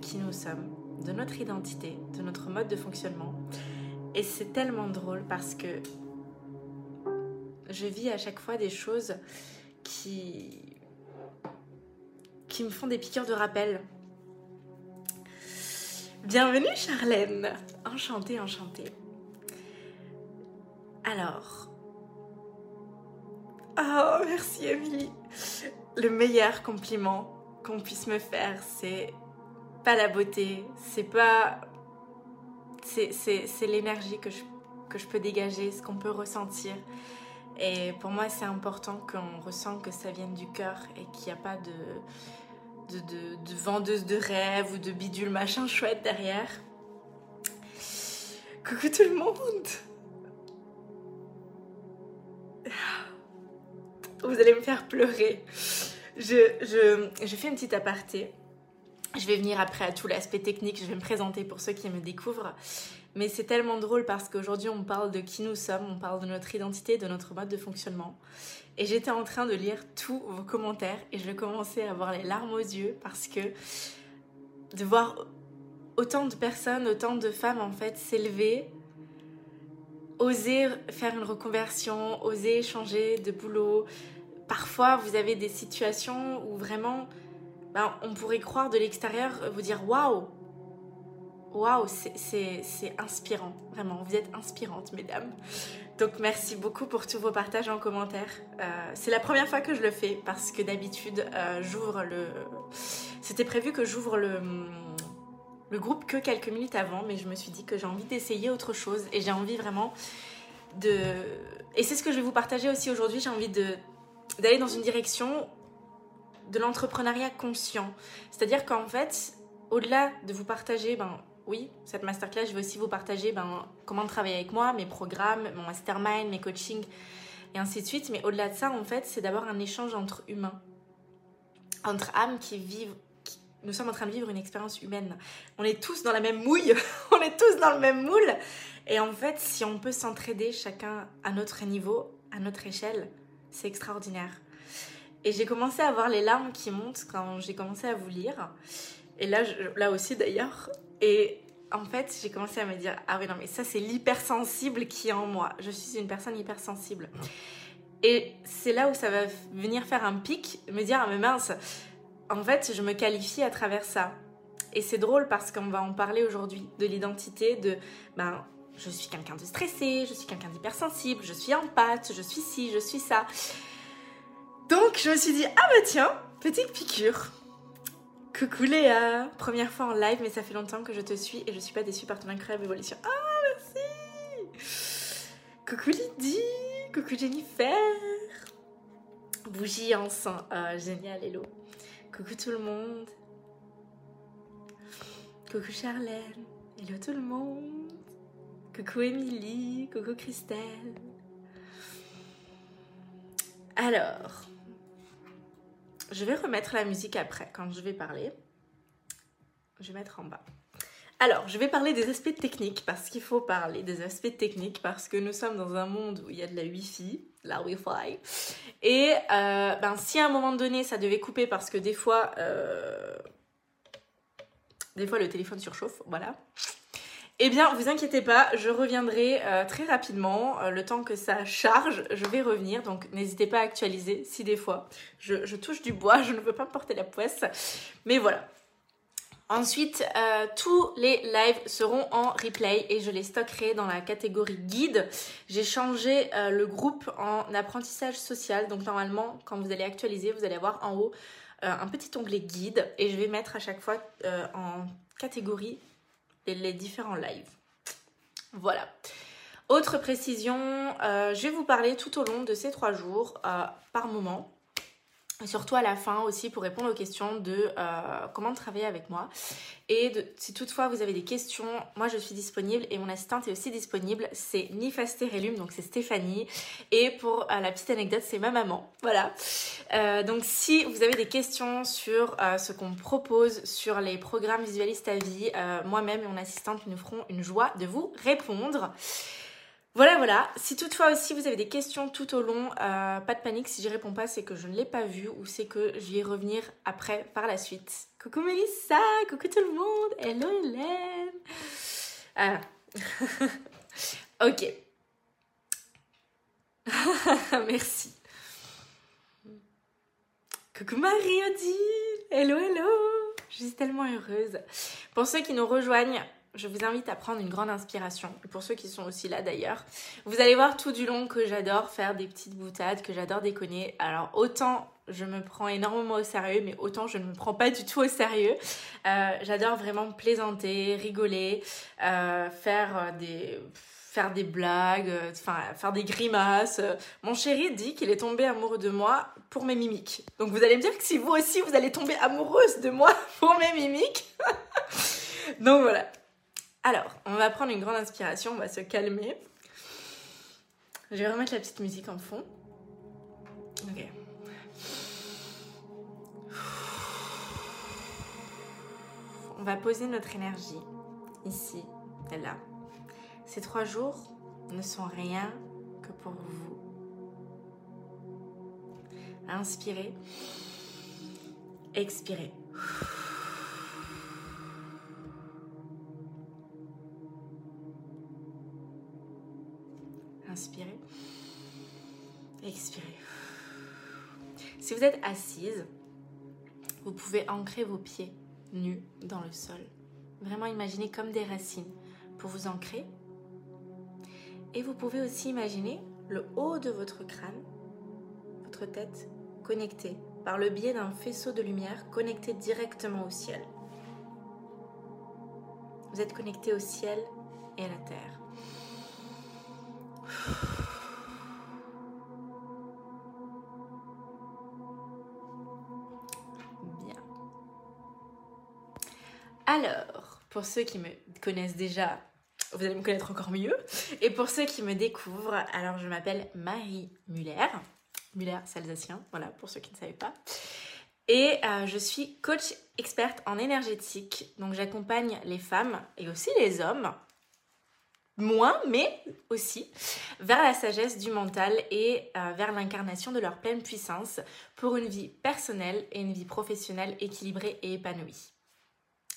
Qui nous sommes, de notre identité, de notre mode de fonctionnement. Et c'est tellement drôle parce que je vis à chaque fois des choses qui qui me font des piqûres de rappel. Bienvenue Charlène Enchantée, enchantée. Alors... Oh, merci Emily Le meilleur compliment qu'on puisse me faire, c'est pas la beauté, c'est pas. C'est l'énergie que je, que je peux dégager, ce qu'on peut ressentir. Et pour moi, c'est important qu'on ressent que ça vienne du cœur et qu'il n'y a pas de, de, de, de, vendeuse de rêves ou de bidule machin chouette derrière. Coucou tout le monde! Vous allez me faire pleurer je, je, fais une petite aparté. Je vais venir après à tout l'aspect technique, je vais me présenter pour ceux qui me découvrent. Mais c'est tellement drôle parce qu'aujourd'hui on parle de qui nous sommes, on parle de notre identité, de notre mode de fonctionnement. Et j'étais en train de lire tous vos commentaires et je commencer à avoir les larmes aux yeux parce que de voir autant de personnes, autant de femmes en fait s'élever, oser faire une reconversion, oser changer de boulot, parfois vous avez des situations où vraiment ben, on pourrait croire de l'extérieur, vous dire waouh, waouh, c'est inspirant, vraiment, vous êtes inspirantes, mesdames. Donc merci beaucoup pour tous vos partages en commentaire. Euh, c'est la première fois que je le fais parce que d'habitude euh, j'ouvre le. C'était prévu que j'ouvre le, groupe que quelques minutes avant, mais je me suis dit que j'ai envie d'essayer autre chose et j'ai envie vraiment de. Et c'est ce que je vais vous partager aussi aujourd'hui. J'ai envie d'aller dans une direction de l'entrepreneuriat conscient. C'est-à-dire qu'en fait, au-delà de vous partager, ben oui, cette masterclass, je vais aussi vous partager ben, comment travailler avec moi, mes programmes, mon mastermind, mes coachings et ainsi de suite. Mais au-delà de ça, en fait, c'est d'abord un échange entre humains, entre âmes qui vivent. Nous sommes en train de vivre une expérience humaine. On est tous dans la même mouille, on est tous dans le même moule. Et en fait, si on peut s'entraider chacun à notre niveau, à notre échelle, c'est extraordinaire. Et j'ai commencé à voir les larmes qui montent quand j'ai commencé à vous lire. Et là, là aussi d'ailleurs. Et en fait, j'ai commencé à me dire Ah oui, non, mais ça, c'est l'hypersensible qui est en moi. Je suis une personne hypersensible. Et c'est là où ça va venir faire un pic, me dire Ah, mais mince, en fait, je me qualifie à travers ça. Et c'est drôle parce qu'on va en parler aujourd'hui de l'identité, de ben, je suis quelqu'un de stressé, je suis quelqu'un d'hypersensible, je suis en pâte, je suis ci, je suis ça. Donc je me suis dit, ah bah tiens, petite piqûre. Coucou Léa, première fois en live, mais ça fait longtemps que je te suis et je suis pas déçue par ton incroyable évolution. Ah merci Coucou Lydie, coucou Jennifer Bougie encens, ah génial, hello Coucou tout le monde Coucou Charlène, hello tout le monde Coucou Émilie, coucou Christelle. Alors, je vais remettre la musique après quand je vais parler. Je vais mettre en bas. Alors, je vais parler des aspects techniques parce qu'il faut parler des aspects techniques parce que nous sommes dans un monde où il y a de la Wi-Fi, la Wi-Fi. Et euh, ben, si à un moment donné ça devait couper parce que des fois, euh, des fois le téléphone surchauffe, voilà. Eh bien, vous inquiétez pas, je reviendrai euh, très rapidement. Euh, le temps que ça charge, je vais revenir. Donc, n'hésitez pas à actualiser si des fois je, touche du bois, je ne veux pas porter la poisse. Mais voilà. Ensuite, euh, tous les lives seront en replay et je les stockerai dans la catégorie guide. J'ai changé le groupe en apprentissage social. Donc, normalement, quand vous allez actualiser, vous allez avoir en haut un petit onglet guide et je vais mettre à chaque fois en catégorie les différents lives. Voilà. Autre précision, euh, je vais vous parler tout au long de ces trois jours, euh, par moment, surtout à la fin aussi pour répondre aux questions de euh, comment travailler avec moi. Et si toutefois vous avez des questions, moi je suis disponible et mon assistante est aussi disponible. C'est Nifasterelum, donc c'est Stéphanie. Et pour euh, la petite anecdote, c'est ma maman. Voilà. Euh, donc si vous avez des questions sur ce qu'on propose sur les programmes Visualiste à vie, moi-même et mon assistante nous ferons une joie de vous répondre. Voilà, voilà. Si toutefois aussi vous avez des questions tout au long, euh, pas de panique. Si j'y réponds pas, c'est que je ne l'ai pas vu ou c'est que je vais revenir après par la suite. Coucou Mélissa, coucou tout le monde. Hello Hélène. Ah. ok. Merci. Coucou Marie-Odile. Hello, hello. Je suis tellement heureuse. Pour ceux qui nous rejoignent, je vous invite à prendre une grande inspiration. pour ceux qui sont aussi là d'ailleurs, vous allez voir tout du long que j'adore faire des petites boutades, que j'adore déconner. Alors autant je me prends énormément au sérieux, mais autant je ne me prends pas du tout au sérieux. Euh, j'adore vraiment plaisanter, rigoler, euh, faire euh, des faire des blagues, faire des grimaces. Mon chéri dit qu'il est tombé amoureux de moi pour mes mimiques. Donc vous allez me dire que si vous aussi vous allez tomber amoureuse de moi pour mes mimiques. Donc voilà. Alors, on va prendre une grande inspiration, on va se calmer. Je vais remettre la petite musique en fond. Ok. On va poser notre énergie ici et là. Ces trois jours ne sont rien que pour vous. Inspirez. Expirez. Inspirez. Expirez. Si vous êtes assise, vous pouvez ancrer vos pieds nus dans le sol. Vraiment imaginer comme des racines pour vous ancrer. Et vous pouvez aussi imaginer le haut de votre crâne, votre tête connectée par le biais d'un faisceau de lumière connecté directement au ciel. Vous êtes connecté au ciel et à la terre. Bien. Alors, pour ceux qui me connaissent déjà, vous allez me connaître encore mieux. Et pour ceux qui me découvrent, alors je m'appelle Marie Muller. Muller, c'est alsacien, voilà, pour ceux qui ne savaient pas. Et euh, je suis coach experte en énergétique. Donc j'accompagne les femmes et aussi les hommes moins, mais aussi vers la sagesse du mental et euh, vers l'incarnation de leur pleine puissance pour une vie personnelle et une vie professionnelle équilibrée et épanouie.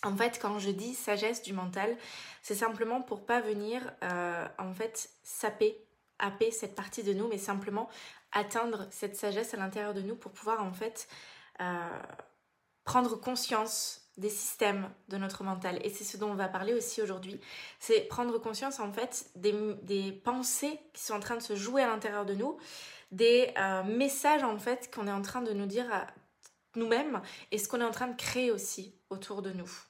En fait, quand je dis sagesse du mental, c'est simplement pour pas venir euh, en fait saper, happer cette partie de nous, mais simplement atteindre cette sagesse à l'intérieur de nous pour pouvoir en fait euh, prendre conscience des systèmes de notre mental. Et c'est ce dont on va parler aussi aujourd'hui. C'est prendre conscience en fait des, pensées qui sont en train de se jouer à l'intérieur de nous, des euh, messages en fait qu'on est en train de nous dire à nous-mêmes et ce qu'on est en train de créer aussi autour de nous.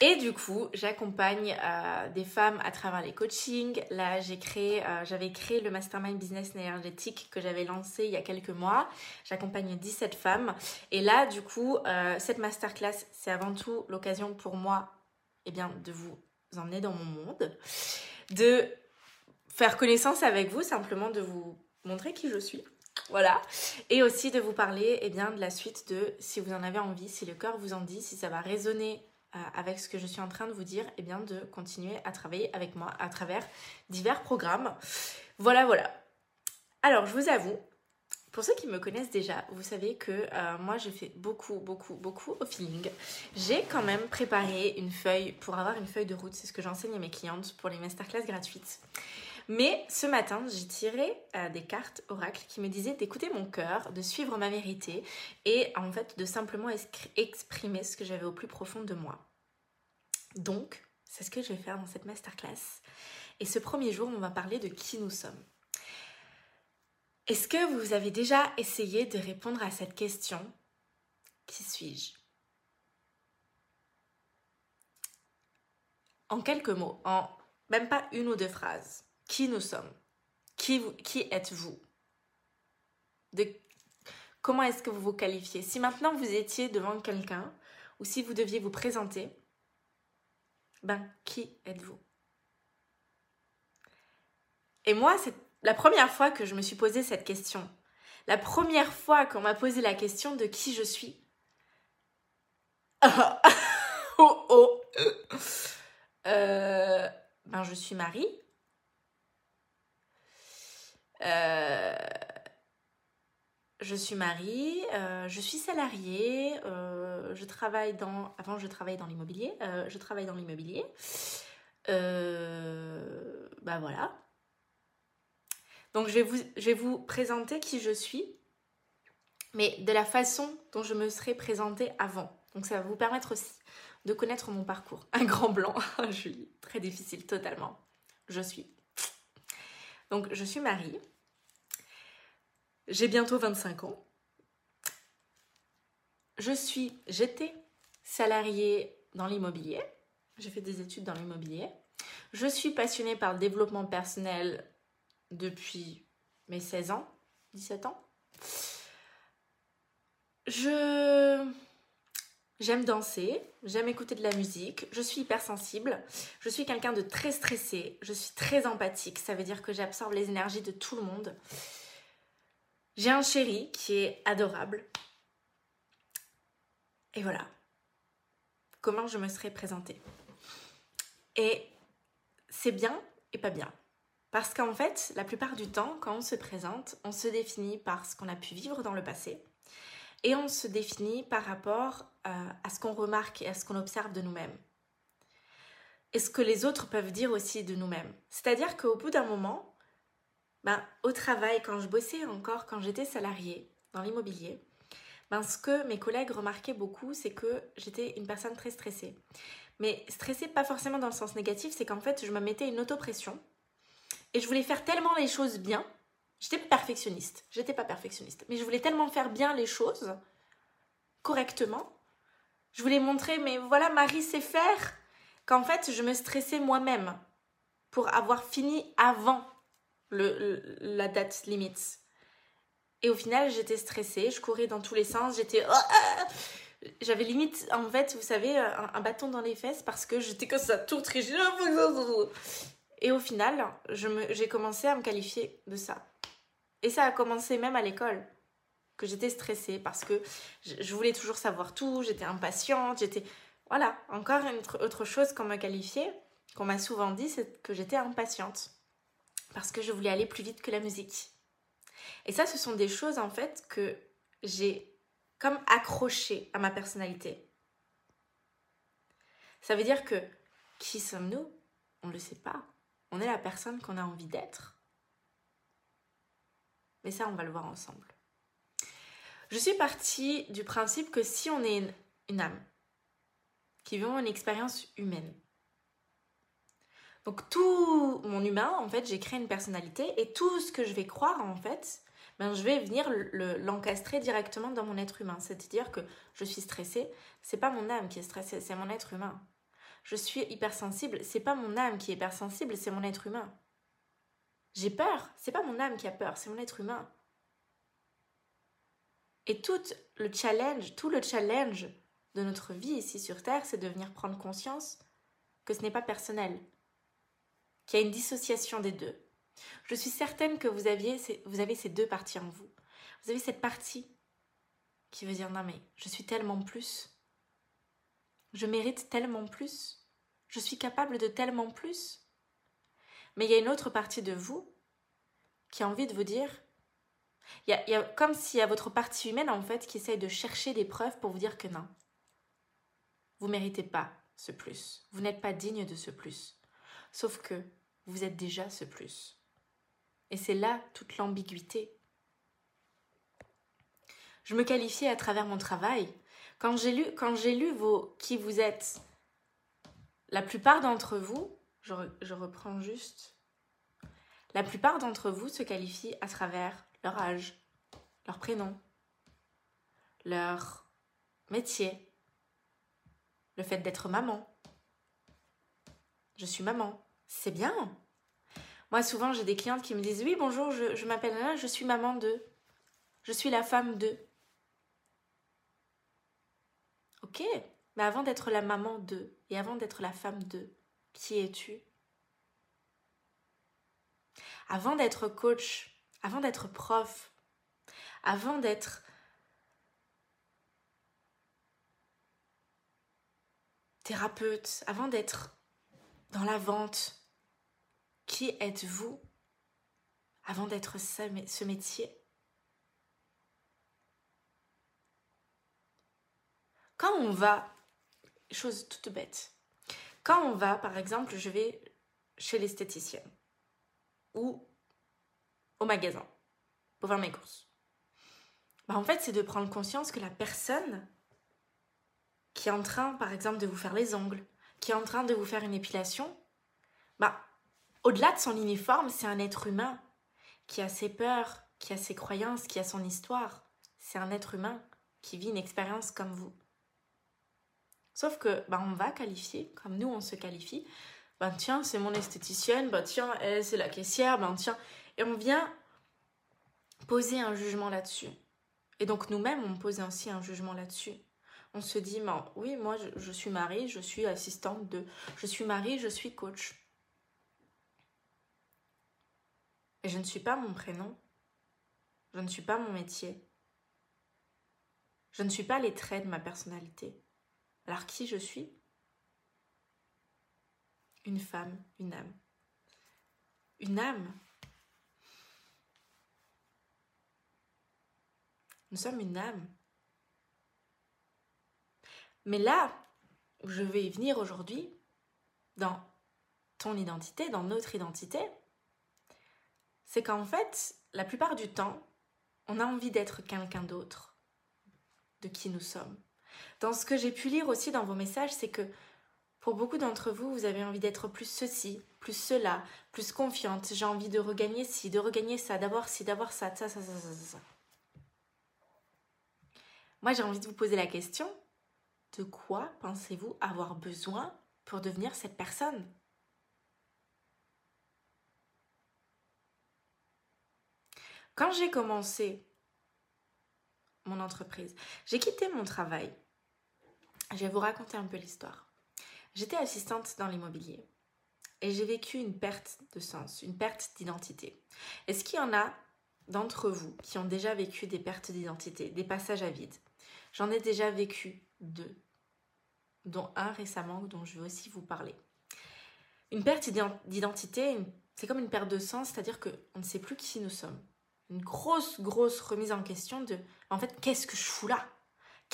Et du coup, j'accompagne euh, des femmes à travers les coachings. Là, j'ai créé, euh, j'avais créé le Mastermind Business énergétique que j'avais lancé il y a quelques mois. J'accompagne 17 femmes. Et là, du coup, euh, cette masterclass, c'est avant tout l'occasion pour moi eh bien, de vous emmener dans mon monde, de faire connaissance avec vous, simplement de vous montrer qui je suis. Voilà. Et aussi de vous parler eh bien, de la suite de si vous en avez envie, si le cœur vous en dit, si ça va résonner euh, avec ce que je suis en train de vous dire, et eh bien de continuer à travailler avec moi à travers divers programmes. Voilà, voilà. Alors, je vous avoue, pour ceux qui me connaissent déjà, vous savez que euh, moi je fais beaucoup, beaucoup, beaucoup au feeling. J'ai quand même préparé une feuille pour avoir une feuille de route, c'est ce que j'enseigne à mes clientes pour les masterclass gratuites. Mais ce matin, j'ai tiré euh, des cartes oracles qui me disaient d'écouter mon cœur, de suivre ma vérité et en fait de simplement exprimer ce que j'avais au plus profond de moi. Donc, c'est ce que je vais faire dans cette masterclass. Et ce premier jour, on va parler de qui nous sommes. Est-ce que vous avez déjà essayé de répondre à cette question Qui suis-je? En quelques mots, en même pas une ou deux phrases qui nous sommes, qui, qui êtes-vous, de comment est-ce que vous vous qualifiez? Si maintenant vous étiez devant quelqu'un ou si vous deviez vous présenter, ben qui êtes-vous? Et moi, c'est la première fois que je me suis posé cette question. La première fois qu'on m'a posé la question de qui je suis. oh oh. Euh, ben je suis Marie. Euh, je suis Marie, euh, je suis salariée, euh, je travaille dans... Avant, je travaillais dans l'immobilier. Euh, je travaille dans l'immobilier. bah voilà. Donc, je vais, vous, je vais vous présenter qui je suis, mais de la façon dont je me serais présentée avant. Donc, ça va vous permettre aussi de connaître mon parcours. Un grand blanc, Julie, très difficile, totalement. Je suis. Donc, je suis Marie. J'ai bientôt 25 ans. Je suis, j'étais salariée dans l'immobilier. J'ai fait des études dans l'immobilier. Je suis passionnée par le développement personnel depuis mes 16 ans, 17 ans. Je j'aime danser, j'aime écouter de la musique, je suis hypersensible, je suis quelqu'un de très stressé, je suis très empathique, ça veut dire que j'absorbe les énergies de tout le monde. J'ai un chéri qui est adorable. Et voilà. Comment je me serais présentée. Et c'est bien et pas bien. Parce qu'en fait, la plupart du temps, quand on se présente, on se définit par ce qu'on a pu vivre dans le passé. Et on se définit par rapport euh, à ce qu'on remarque et à ce qu'on observe de nous-mêmes. Et ce que les autres peuvent dire aussi de nous-mêmes. C'est-à-dire qu'au bout d'un moment, ben, au travail, quand je bossais encore, quand j'étais salariée dans l'immobilier, ben, ce que mes collègues remarquaient beaucoup, c'est que j'étais une personne très stressée. Mais stressée, pas forcément dans le sens négatif, c'est qu'en fait, je me mettais une autopression et je voulais faire tellement les choses bien. J'étais perfectionniste, j'étais pas perfectionniste, mais je voulais tellement faire bien les choses correctement. Je voulais montrer, mais voilà, Marie sait faire, qu'en fait, je me stressais moi-même pour avoir fini avant le, la date limite. Et au final, j'étais stressée, je courais dans tous les sens, j'étais... Oh, ah J'avais limite, en fait, vous savez, un, bâton dans les fesses parce que j'étais comme ça, tout très... Et au final, j'ai commencé à me qualifier de ça. Et ça a commencé même à l'école, que j'étais stressée parce que je, voulais toujours savoir tout, j'étais impatiente, j'étais... Voilà, encore une autre chose qu'on m'a qualifiée, qu'on m'a souvent dit, c'est que j'étais impatiente parce que je voulais aller plus vite que la musique. Et ça, ce sont des choses en fait que j'ai comme accrochées à ma personnalité. Ça veut dire que qui sommes-nous? On ne le sait pas. On est la personne qu'on a envie d'être. Mais ça, on va le voir ensemble. Je suis partie du principe que si on est une, âme qui vit une expérience humaine, donc tout mon humain, en fait, j'ai créé une personnalité et tout ce que je vais croire, en fait, ben, je vais venir l'encastrer directement dans mon être humain. C'est-à-dire que je suis stressée, c'est pas mon âme qui est stressée, c'est mon être humain. Je suis hypersensible, c'est pas mon âme qui est hypersensible, c'est mon être humain. J'ai peur, c'est pas mon âme qui a peur, c'est mon être humain. Et tout le challenge, tout le challenge de notre vie ici sur Terre, c'est de venir prendre conscience que ce n'est pas personnel, qu'il y a une dissociation des deux. Je suis certaine que vous, vous avez ces deux parties en vous. Vous avez cette partie qui veut dire non mais je suis tellement plus. Je mérite tellement plus. Je suis capable de tellement plus. Mais il y a une autre partie de vous qui a envie de vous dire il y, a, comme s'il y a votre partie humaine en fait qui essaye de chercher des preuves pour vous dire que non. Vous méritez pas ce plus. Vous n'êtes pas digne de ce plus. Sauf que vous êtes déjà ce plus. Et c'est là toute l'ambiguïté. Je me qualifiais à travers mon travail. Quand j'ai lu, quand j'ai lu vos qui vous êtes, la plupart d'entre vous, je, reprends juste. La plupart d'entre vous se qualifient à travers leur âge, leur prénom, leur métier, le fait d'être maman. Je suis maman. C'est bien. Moi, souvent, j'ai des clientes qui me disent Oui, bonjour, je, m'appelle Anna, je suis maman de. Je suis la femme de. Ok, mais avant d'être la maman de et avant d'être la femme de, qui es-tu? Avant d'être coach, avant d'être prof, avant d'être thérapeute, avant d'être dans la vente, qui êtes-vous avant d'être ce métier? Quand on va, chose toute bête, quand on va, par exemple, je vais chez l'esthéticienne ou au magasin pour faire mes courses, bah en fait, c'est de prendre conscience que la personne qui est en train, par exemple, de vous faire les ongles, qui est en train de vous faire une épilation, bah, au-delà de son uniforme, c'est un être humain qui a ses peurs, qui a ses croyances, qui a son histoire. C'est un être humain qui vit une expérience comme vous. Sauf que bah, on va qualifier, comme nous on se qualifie. Ben tiens, c'est mon esthéticienne, ben tiens, elle c'est la caissière, ben tiens. Et on vient poser un jugement là-dessus. Et donc nous-mêmes, on pose aussi un jugement là-dessus. On se dit, ben, oui, moi je, je suis Marie, je suis assistante de... Je suis Marie, je suis coach. Et je ne suis pas mon prénom. Je ne suis pas mon métier. Je ne suis pas les traits de ma personnalité. Alors qui je suis? Une femme, une âme. Une âme? Nous sommes une âme. Mais là où je vais y venir aujourd'hui, dans ton identité, dans notre identité, c'est qu'en fait, la plupart du temps, on a envie d'être quelqu'un d'autre de qui nous sommes. Dans ce que j'ai pu lire aussi dans vos messages, c'est que pour beaucoup d'entre vous, vous avez envie d'être plus ceci, plus cela, plus confiante. J'ai envie de regagner ci, de regagner ça, d'avoir ci, d'avoir ça, ça, ça, ça, ça, ça. Moi, j'ai envie de vous poser la question de quoi pensez-vous avoir besoin pour devenir cette personne? Quand j'ai commencé mon entreprise, j'ai quitté mon travail je vais vous raconter un peu l'histoire. J'étais assistante dans l'immobilier et j'ai vécu une perte de sens, une perte d'identité. Est-ce qu'il y en a d'entre vous qui ont déjà vécu des pertes d'identité, des passages à vide? J'en ai déjà vécu deux, dont un récemment dont je vais aussi vous parler. Une perte d'identité, c'est comme une perte de sens, c'est-à-dire qu'on ne sait plus qui nous sommes. Une grosse, grosse remise en question de, en fait, qu'est-ce que je fous là?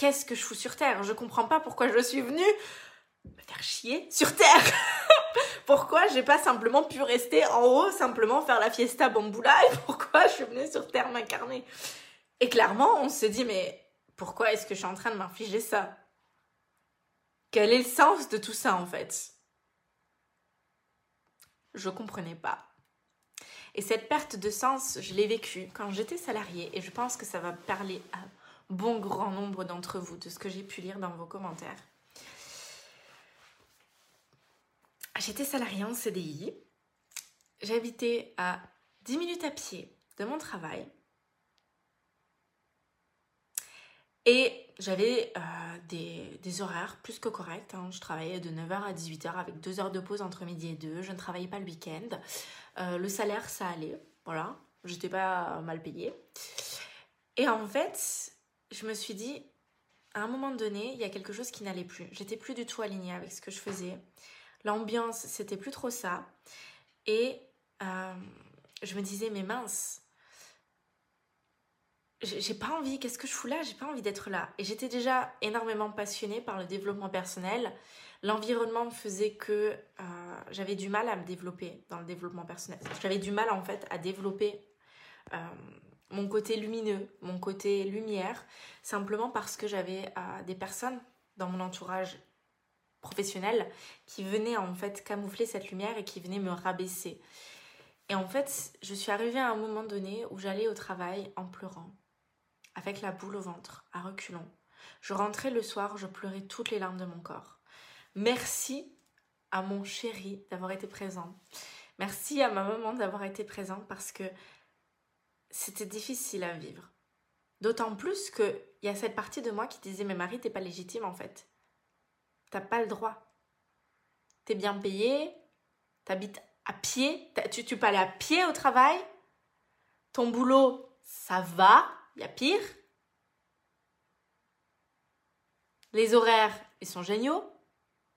Qu'est-ce que je fous sur Terre? Je comprends pas pourquoi je suis venue me faire chier sur Terre. pourquoi j'ai pas simplement pu rester en haut, simplement faire la fiesta bamboula et pourquoi je suis venue sur Terre m'incarner? Et clairement, on se dit mais pourquoi est-ce que je suis en train de m'infliger ça? Quel est le sens de tout ça en fait? Je comprenais pas. Et cette perte de sens, je l'ai vécue quand j'étais salariée et je pense que ça va parler à bon grand nombre d'entre vous, de ce que j'ai pu lire dans vos commentaires. J'étais salariée en CDI. J'habitais à 10 minutes à pied de mon travail. Et j'avais euh, des, horaires plus que corrects. Hein. Je travaillais de 9h à 18h avec 2 heures de pause entre midi et 2. Je ne travaillais pas le week-end. Euh, le salaire, ça allait. Voilà. J'étais pas mal payée. Et en fait, je me suis dit, à un moment donné, il y a quelque chose qui n'allait plus. J'étais plus du tout alignée avec ce que je faisais. L'ambiance, c'était plus trop ça. Et euh, je me disais, mais mince, j'ai pas envie, qu'est-ce que je fous là? J'ai pas envie d'être là. Et j'étais déjà énormément passionnée par le développement personnel. L'environnement me faisait que euh, j'avais du mal à me développer dans le développement personnel. J'avais du mal en fait à développer euh, mon côté lumineux, mon côté lumière, simplement parce que j'avais euh, des personnes dans mon entourage professionnel qui venaient en fait camoufler cette lumière et qui venaient me rabaisser. Et en fait, je suis arrivée à un moment donné où j'allais au travail en pleurant, avec la boule au ventre, à reculons. Je rentrais le soir, je pleurais toutes les larmes de mon corps. Merci à mon chéri d'avoir été présent. Merci à ma maman d'avoir été présente parce que c'était difficile à vivre. D'autant plus qu'il y a cette partie de moi qui disait Mais Marie, t'es pas légitime en fait. T'as pas le droit. T'es bien payé, t'habites à pied, tu, tu peux aller à pied au travail, ton boulot, ça va, il y a pire. Les horaires, ils sont géniaux.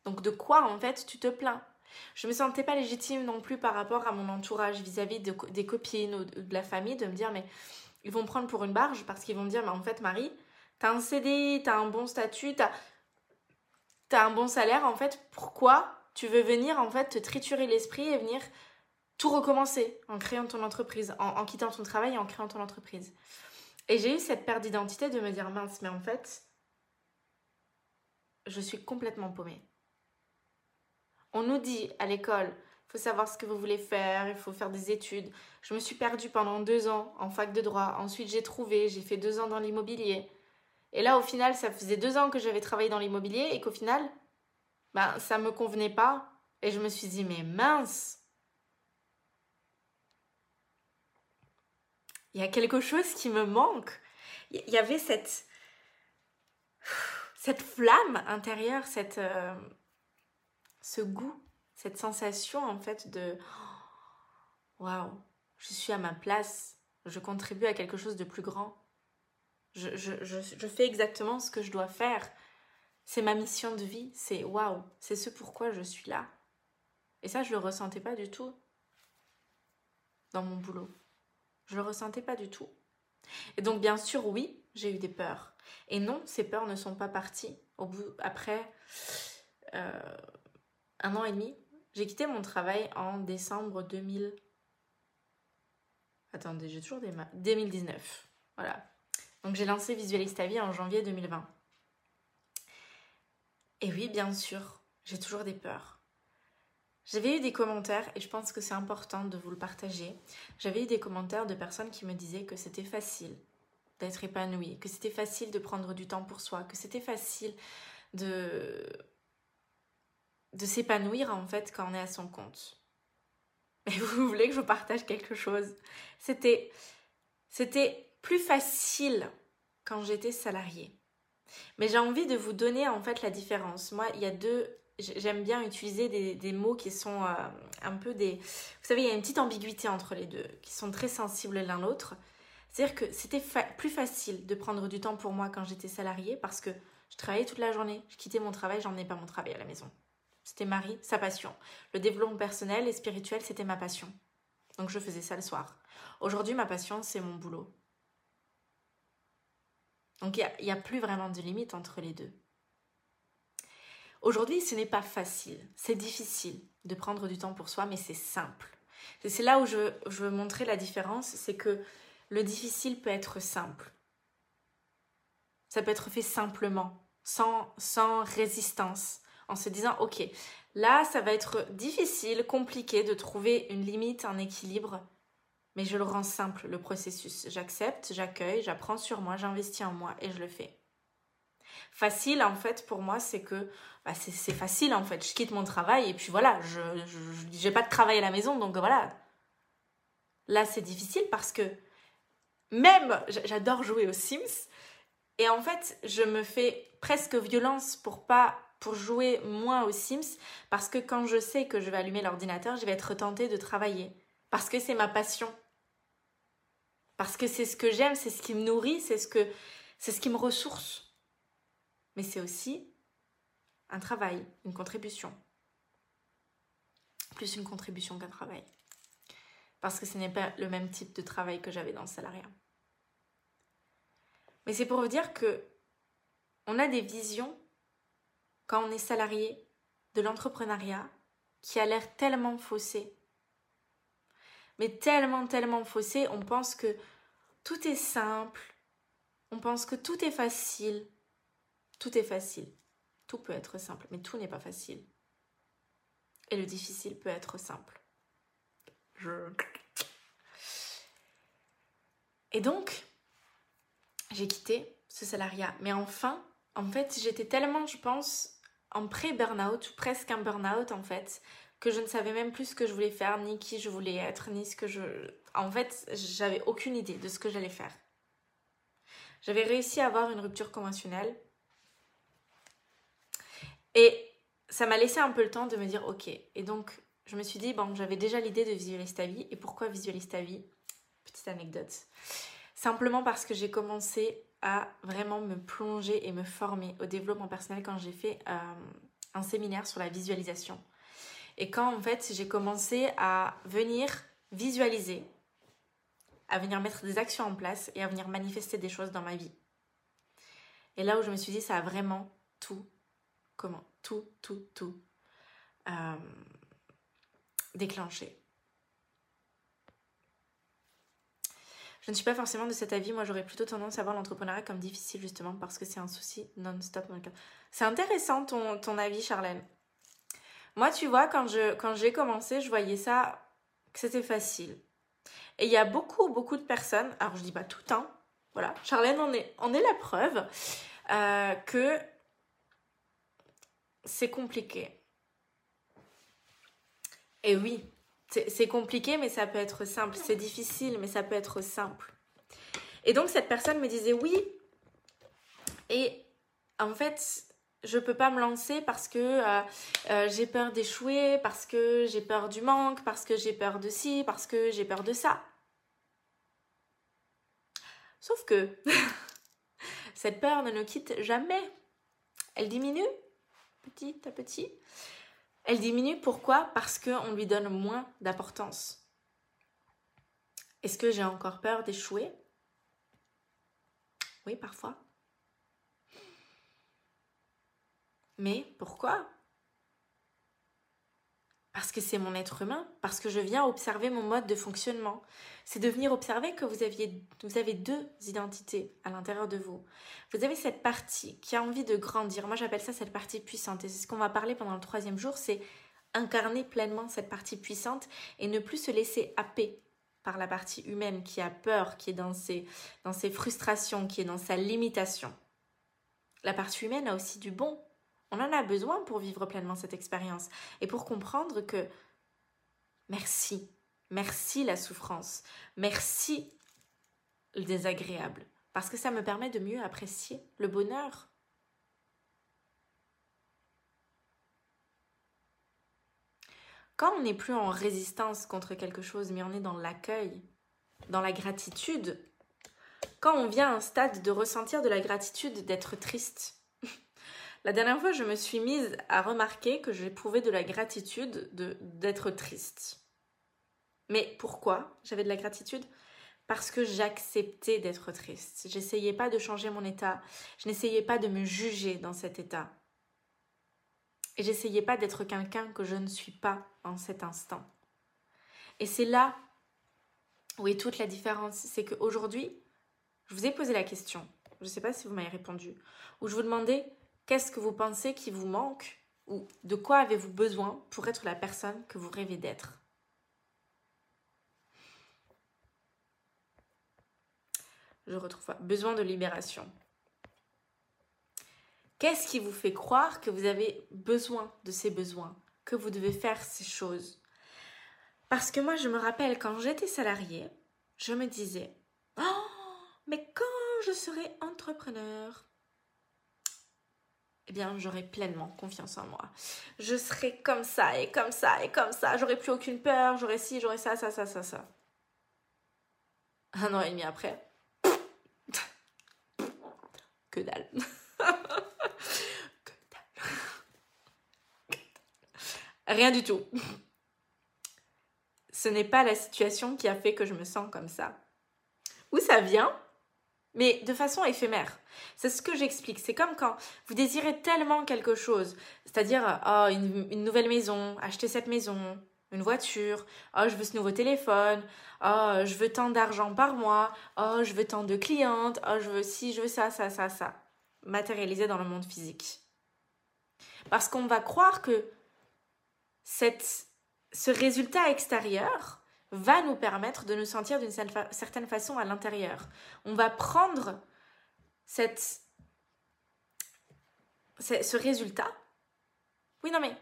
Donc de quoi en fait tu te plains? Je me sentais pas légitime non plus par rapport à mon entourage vis-à-vis des copines ou de la famille de me dire mais ils vont prendre pour une barge parce qu'ils vont me dire mais en fait Marie, t'as un CD, t'as un bon statut, t'as as un bon salaire en fait, pourquoi tu veux venir en fait te triturer l'esprit et venir tout recommencer en créant ton entreprise, en, en quittant ton travail et en créant ton entreprise? Et j'ai eu cette perte d'identité de me dire mince mais en fait je suis complètement paumée. On nous dit à l'école, il faut savoir ce que vous voulez faire, il faut faire des études. Je me suis perdue pendant deux ans en fac de droit. Ensuite, j'ai trouvé, j'ai fait deux ans dans l'immobilier. Et là, au final, ça faisait deux ans que j'avais travaillé dans l'immobilier et qu'au final, ben, ça ne me convenait pas. Et je me suis dit, mais mince, il y a quelque chose qui me manque. Il y avait cette cette flamme intérieure, cette, euh, ce goût, cette sensation en fait de waouh, je suis à ma place, je contribue à quelque chose de plus grand. Je, je, je, je fais exactement ce que je dois faire. C'est ma mission de vie, c'est waouh, c'est ce pourquoi je suis là. Et ça, je le ressentais pas du tout dans mon boulot. Je le ressentais pas du tout. Et donc, bien sûr, oui, j'ai eu des peurs. Et non, ces peurs ne sont pas parties. Au bout, après euh, un an et demi, j'ai quitté mon travail en décembre 2000. Attendez, j'ai toujours des 2019. Voilà. Donc j'ai lancé Visualise ta vie en janvier 2020. Et oui, bien sûr, j'ai toujours des peurs. J'avais eu des commentaires, et je pense que c'est important de vous le partager. J'avais eu des commentaires de personnes qui me disaient que c'était facile, d'être épanoui, que c'était facile de prendre du temps pour soi, que c'était facile de, de s'épanouir en fait quand on est à son compte. Mais vous voulez que je vous partage quelque chose? C'était c'était plus facile quand j'étais salariée. Mais j'ai envie de vous donner en fait la différence. Moi, il y a deux j'aime bien utiliser des, des, mots qui sont euh, un peu des... Vous savez, il y a une petite ambiguïté entre les deux, qui sont très sensibles l'un l'autre. C'est-à-dire que c'était plus facile de prendre du temps pour moi quand j'étais salariée parce que je travaillais toute la journée, je quittais mon travail, j'emmenais pas mon travail à la maison. C'était Marie, sa passion. Le développement personnel et spirituel, c'était ma passion. Donc je faisais ça le soir. Aujourd'hui, ma passion, c'est mon boulot. Donc il n'y a, plus vraiment de limite entre les deux. Aujourd'hui, ce n'est pas facile, c'est difficile de prendre du temps pour soi, mais c'est simple. C'est là où je, veux montrer la différence, c'est que le difficile peut être simple. Ça peut être fait simplement, sans résistance, en se disant, ok, là, ça va être difficile, compliqué de trouver une limite, un équilibre, mais je le rends simple, le processus. J'accepte, j'accueille, j'apprends sur moi, j'investis en moi et je le fais. Facile, en fait, pour moi, c'est que bah, c'est facile, en fait. Je quitte mon travail et puis voilà, je n'ai pas de travail à la maison, donc voilà. Là, c'est difficile parce que même, j'adore jouer aux Sims. Et en fait, je me fais presque violence pour pas pour jouer moins aux Sims parce que quand je sais que je vais allumer l'ordinateur, je vais être tentée de travailler parce que c'est ma passion. Parce que c'est ce que j'aime, c'est ce qui me nourrit, c'est ce que c'est ce qui me ressource. Mais c'est aussi un travail, une contribution. Plus une contribution qu'un travail. Parce que ce n'est pas le même type de travail que j'avais dans le salariat. Mais c'est pour vous dire que on a des visions quand on est salarié de l'entrepreneuriat qui a l'air tellement faussé. Mais tellement, tellement faussé, on pense que tout est simple, on pense que tout est facile. Tout est facile. Tout peut être simple, mais tout n'est pas facile. Et le difficile peut être simple. Je... Et donc, j'ai quitté ce salariat. Mais enfin, en fait, j'étais tellement, je pense, en pré-burnout, ou presque un burnout en fait, que je ne savais même plus ce que je voulais faire, ni qui je voulais être, ni ce que je... En fait, j'avais aucune idée de ce que j'allais faire. J'avais réussi à avoir une rupture conventionnelle. Et ça m'a laissé un peu le temps de me dire, ok. Et donc, je me suis dit, bon, j'avais déjà l'idée de visualiser ta vie. Et pourquoi visualiser ta vie? Petite anecdote. Simplement parce que j'ai commencé à vraiment me plonger et me former au développement personnel quand j'ai fait euh, un séminaire sur la visualisation. Et quand en fait j'ai commencé à venir visualiser, à venir mettre des actions en place et à venir manifester des choses dans ma vie. Et là où je me suis dit, ça a vraiment tout, comment Tout, tout, tout euh, déclenché. Je ne suis pas forcément de cet avis. Moi, j'aurais plutôt tendance à voir l'entrepreneuriat comme difficile, justement, parce que c'est un souci non-stop. C'est intéressant ton, ton avis, Charlène. Moi, tu vois, quand, je, quand j'ai commencé, je voyais ça, que c'était facile. Et il y a beaucoup, beaucoup de personnes, alors je dis pas tout, hein, voilà, Charlène en est, en est la preuve, euh, que c'est compliqué. Et oui, c'est compliqué, mais ça peut être simple. C'est difficile, mais ça peut être simple. Et donc, cette personne me disait oui. Et en fait, je peux pas me lancer parce que euh, euh, j'ai peur d'échouer, parce que j'ai peur du manque, parce que j'ai peur de ci, parce que j'ai peur de ça. Sauf que cette peur ne nous quitte jamais. Elle diminue petit à petit. Elle diminue pourquoi? Parce qu'on lui donne moins d'importance. Est-ce que j'ai encore peur d'échouer? Oui, parfois. Mais pourquoi? Parce que c'est mon être humain, parce que je viens observer mon mode de fonctionnement. C'est de venir observer que vous, aviez, vous avez deux identités à l'intérieur de vous. Vous avez cette partie qui a envie de grandir. Moi, j'appelle ça cette partie puissante. Et c'est ce qu'on va parler pendant le troisième jour, c'est incarner pleinement cette partie puissante et ne plus se laisser happer par la partie humaine qui a peur, qui est dans ses, dans ses frustrations, qui est dans sa limitation. La partie humaine a aussi du bon, on en a besoin pour vivre pleinement cette expérience et pour comprendre que merci, merci la souffrance, merci le désagréable, parce que ça me permet de mieux apprécier le bonheur. Quand on n'est plus en résistance contre quelque chose, mais on est dans l'accueil, dans la gratitude, quand on vient à un stade de ressentir de la gratitude, d'être triste, la dernière fois, je me suis mise à remarquer que j'éprouvais de la gratitude d'être triste. Mais pourquoi j'avais de la gratitude? Parce que j'acceptais d'être triste. J'essayais pas de changer mon état. Je n'essayais pas de me juger dans cet état. Et j'essayais pas d'être quelqu'un que je ne suis pas en cet instant. Et c'est là où est toute la différence. C'est qu'aujourd'hui, je vous ai posé la question. Je ne sais pas si vous m'avez répondu. Où je vous demandais Qu'est-ce que vous pensez qui vous manque ou de quoi avez-vous besoin pour être la personne que vous rêvez d'être? Je retrouve besoin de libération. Qu'est-ce qui vous fait croire que vous avez besoin de ces besoins, que vous devez faire ces choses? Parce que moi, je me rappelle quand j'étais salariée, je me disais Oh, mais quand je serai entrepreneur, eh bien, j'aurai pleinement confiance en moi. Je serai comme ça et comme ça et comme ça. J'aurai plus aucune peur. J'aurai ci, j'aurai ça, ça, ça, ça, ça. Un an et demi après. Que dalle. que dalle. Rien du tout. Ce n'est pas la situation qui a fait que je me sens comme ça. Où ça vient? Mais de façon éphémère. C'est ce que j'explique. C'est comme quand vous désirez tellement quelque chose, c'est-à-dire oh, une, nouvelle maison, acheter cette maison, une voiture, oh, je veux ce nouveau téléphone, oh, je veux tant d'argent par mois, oh, je veux tant de clientes, oh, je veux ci, je veux ça, ça, ça, ça. Matérialisé dans le monde physique. Parce qu'on va croire que ce résultat extérieur, va nous permettre de nous sentir d'une certaine façon à l'intérieur. On va prendre cette, ce résultat. Oui, non, mais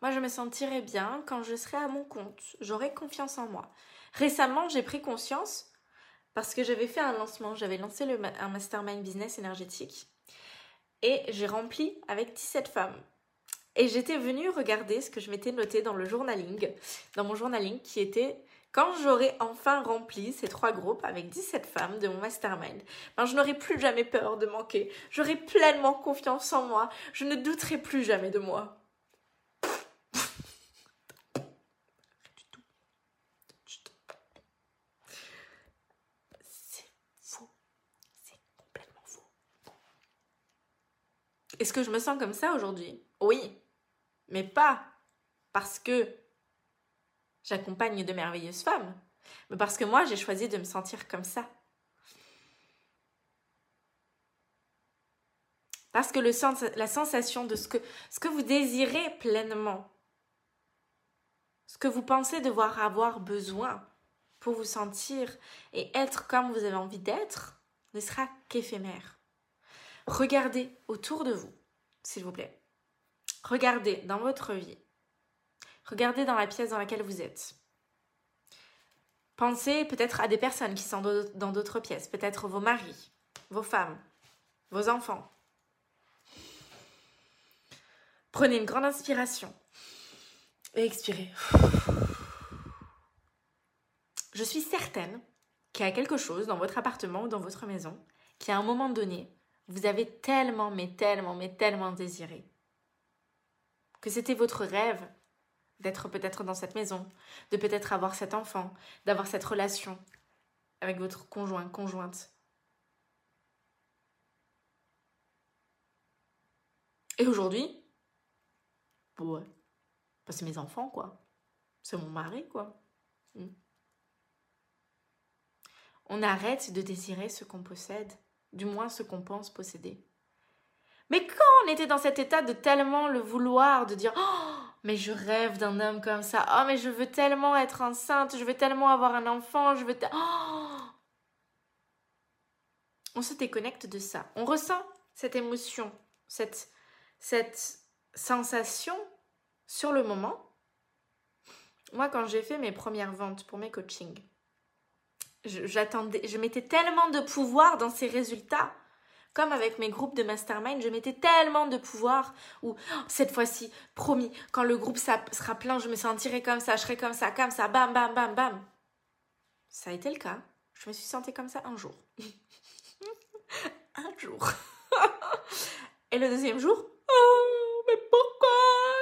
moi, je me sentirai bien quand je serai à mon compte. J'aurai confiance en moi. Récemment, j'ai pris conscience parce que j'avais fait un lancement, j'avais lancé le, un mastermind business énergétique et j'ai rempli avec 17 femmes. Et j'étais venue regarder ce que je m'étais noté dans le journaling, dans mon journaling qui était quand j'aurai enfin rempli ces trois groupes avec 17 femmes de mon mastermind, ben je n'aurai plus jamais peur de manquer. J'aurai pleinement confiance en moi. Je ne douterai plus jamais de moi. C'est faux. C'est complètement faux. Est-ce que je me sens comme ça aujourd'hui? Oui, mais pas parce que j'accompagne de merveilleuses femmes, mais parce que moi j'ai choisi de me sentir comme ça. Parce que la sensation de ce que vous désirez pleinement, ce que vous pensez devoir avoir besoin pour vous sentir et être comme vous avez envie d'être, ne sera qu'éphémère. Regardez autour de vous, s'il vous plaît. Regardez dans votre vie. Regardez dans la pièce dans laquelle vous êtes. Pensez peut-être à des personnes qui sont dans d'autres pièces, peut-être vos maris, vos femmes, vos enfants. Prenez une grande inspiration et expirez. Je suis certaine qu'il y a quelque chose dans votre appartement ou dans votre maison qui, à un moment donné, vous avez tellement, mais tellement, mais tellement désiré que c'était votre rêve d'être peut-être dans cette maison, de peut-être avoir cet enfant, d'avoir cette relation avec votre conjoint, conjointe. Et aujourd'hui, ouais, c'est mes enfants, quoi. C'est mon mari, quoi. Hmm. On arrête de désirer ce qu'on possède, du moins ce qu'on pense posséder. Mais quand on était dans cet état de tellement le vouloir, de dire Oh, mais je rêve d'un homme comme ça, oh, mais je veux tellement être enceinte, je veux tellement avoir un enfant, je veux. Oh on se déconnecte de ça. On ressent cette émotion, cette, cette sensation sur le moment. Moi, quand j'ai fait mes premières ventes pour mes coachings, j'attendais, je mettais tellement de pouvoir dans ces résultats comme avec mes groupes de mastermind, je mettais tellement de pouvoir où oh, cette fois-ci, promis, quand le groupe sera plein, je me sentirai comme ça, je serai comme ça, comme ça, bam, bam, bam, bam. Ça a été le cas. Je me suis sentie comme ça un jour. un jour. Et le deuxième jour, oh, mais pourquoi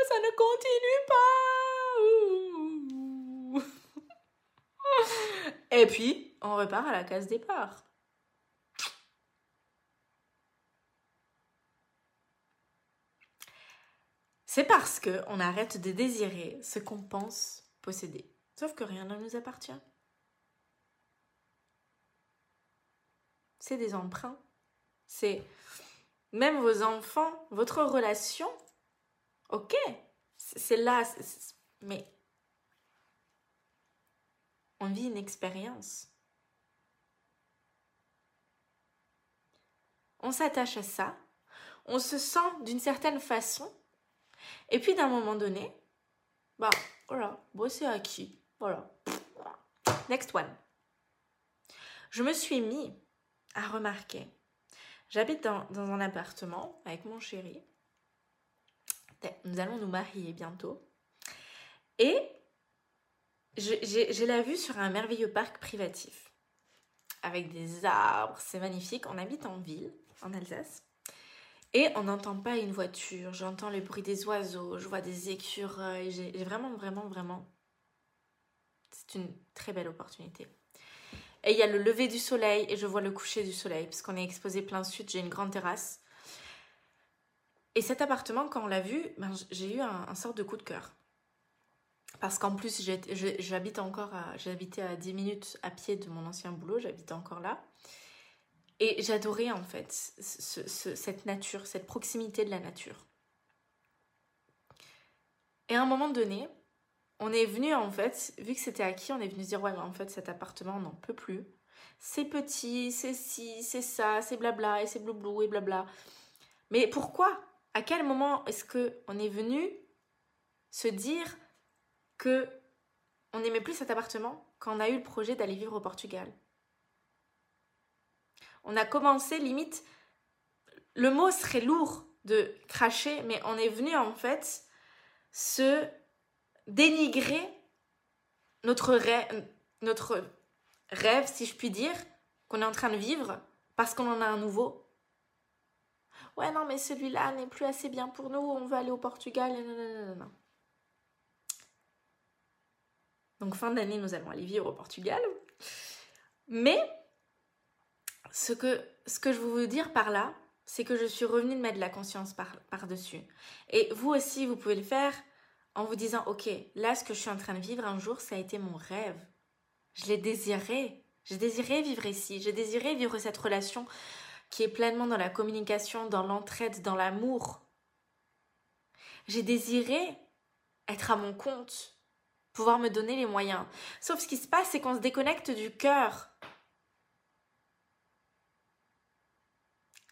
ça ne continue pas? Et puis, on repart à la case départ. C'est parce que on arrête de désirer ce qu'on pense posséder. Sauf que rien ne nous appartient. C'est des emprunts. C'est même vos enfants, votre relation. Ok, c'est là, mais on vit une expérience. On s'attache à ça, on se sent d'une certaine façon et puis d'un moment donné, bah voilà, bon, c'est acquis. Voilà. Next one. Je me suis mis à remarquer. J'habite dans, dans un appartement avec mon chéri. Nous allons nous marier bientôt. Et j'ai la vue sur un merveilleux parc privatif. Avec des arbres, c'est magnifique. On habite en ville, en Alsace. Et on n'entend pas une voiture, j'entends le bruit des oiseaux, je vois des écureuils, j'ai vraiment, vraiment, vraiment... C'est une très belle opportunité. Et il y a le lever du soleil et je vois le coucher du soleil, puisqu'on est exposé plein sud, j'ai une grande terrasse. Et cet appartement, quand on l'a vu, ben, j'ai eu un, sort de coup de cœur. Parce qu'en plus, j'habite encore j'habitais à 10 minutes à pied de mon ancien boulot, j'habite encore là. Et j'adorais en fait cette nature, cette proximité de la nature. Et à un moment donné, on est venu en fait, vu que c'était acquis, on est venu se dire ouais en fait cet appartement on n'en peut plus. C'est petit, c'est ci, c'est ça, c'est blabla et c'est bloublou et blabla. Mais pourquoi? À quel moment est-ce que on est venu se dire que on n'aimait plus cet appartement quand on a eu le projet d'aller vivre au Portugal? On a commencé limite, le mot serait lourd de cracher, mais on est venu en fait se dénigrer notre rêve, notre rêve, si je puis dire, qu'on est en train de vivre parce qu'on en a un nouveau. Ouais, non, mais celui-là n'est plus assez bien pour nous, on veut aller au Portugal. Non, Donc, fin d'année, nous allons aller vivre au Portugal. Mais, ce que, ce que je veux dire par là, c'est que je suis revenue de mettre de la conscience par-dessus. Et vous aussi, vous pouvez le faire en vous disant, ok, là, ce que je suis en train de vivre un jour, ça a été mon rêve. Je l'ai désiré. J'ai désiré vivre ici. J'ai désiré vivre cette relation qui est pleinement dans la communication, dans l'entraide, dans l'amour. J'ai désiré être à mon compte, pouvoir me donner les moyens. Sauf ce qui se passe, c'est qu'on se déconnecte du cœur.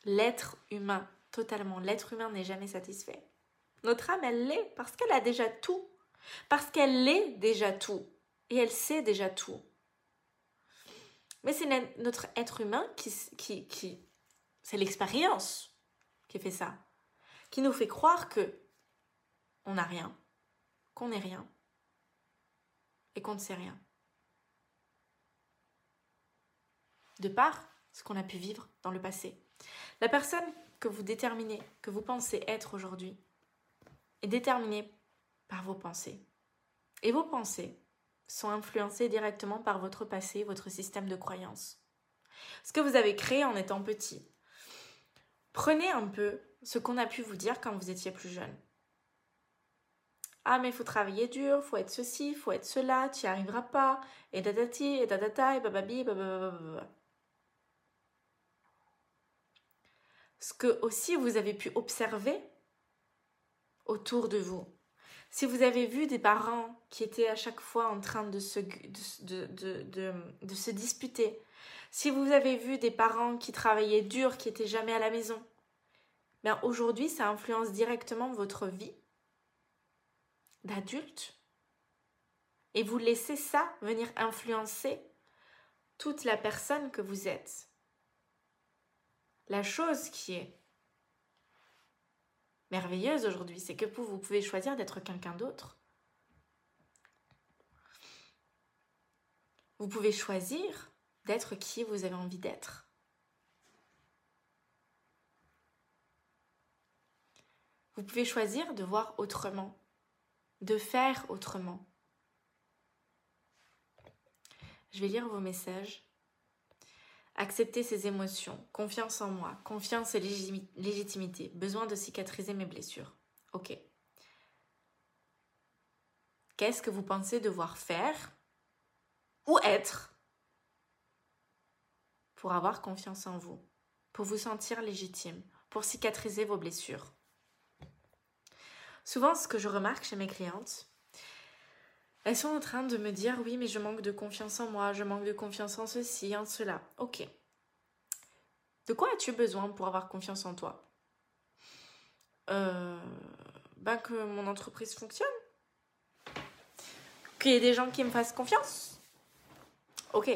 L'être humain, totalement, l'être humain n'est jamais satisfait. Notre âme, elle l'est parce qu'elle a déjà tout. Parce qu'elle est déjà tout. Et elle sait déjà tout. Mais c'est notre être humain qui, qui, qui c'est l'expérience qui fait ça, qui nous fait croire que on n'a rien, qu'on n'est rien et qu'on ne sait rien. De par ce qu'on a pu vivre dans le passé. La personne que vous déterminez, que vous pensez être aujourd'hui, est déterminée par vos pensées. Et vos pensées sont influencées directement par votre passé, votre système de croyance. Ce que vous avez créé en étant petit. Prenez un peu ce qu'on a pu vous dire quand vous étiez plus jeune. Ah, mais il faut travailler dur, faut être ceci, faut être cela, tu n'y arriveras pas, et dadati, et dadata, et bababi, babababa. Ce que aussi vous avez pu observer autour de vous. Si vous avez vu des parents qui étaient à chaque fois en train de se, disputer, si vous avez vu des parents qui travaillaient dur, qui étaient jamais à la maison, bien aujourd'hui ça influence directement votre vie d'adulte. Et vous laissez ça venir influencer toute la personne que vous êtes. La chose qui est merveilleuse aujourd'hui, c'est que vous, pouvez choisir d'être quelqu'un d'autre. Vous pouvez choisir d'être qui vous avez envie d'être. Vous pouvez choisir de voir autrement, de faire autrement. Je vais lire vos messages. Accepter ses émotions, confiance en moi, confiance et légitimité, besoin de cicatriser mes blessures. Ok. Qu'est-ce que vous pensez devoir faire ou être pour avoir confiance en vous, pour vous sentir légitime, pour cicatriser vos blessures? Souvent, ce que je remarque chez mes clientes, elles sont en train de me dire oui, mais je manque de confiance en moi, je manque de confiance en ceci, en cela. Ok. De quoi as-tu besoin pour avoir confiance en toi? Euh, ben que mon entreprise fonctionne. Qu'il y ait des gens qui me fassent confiance. Ok.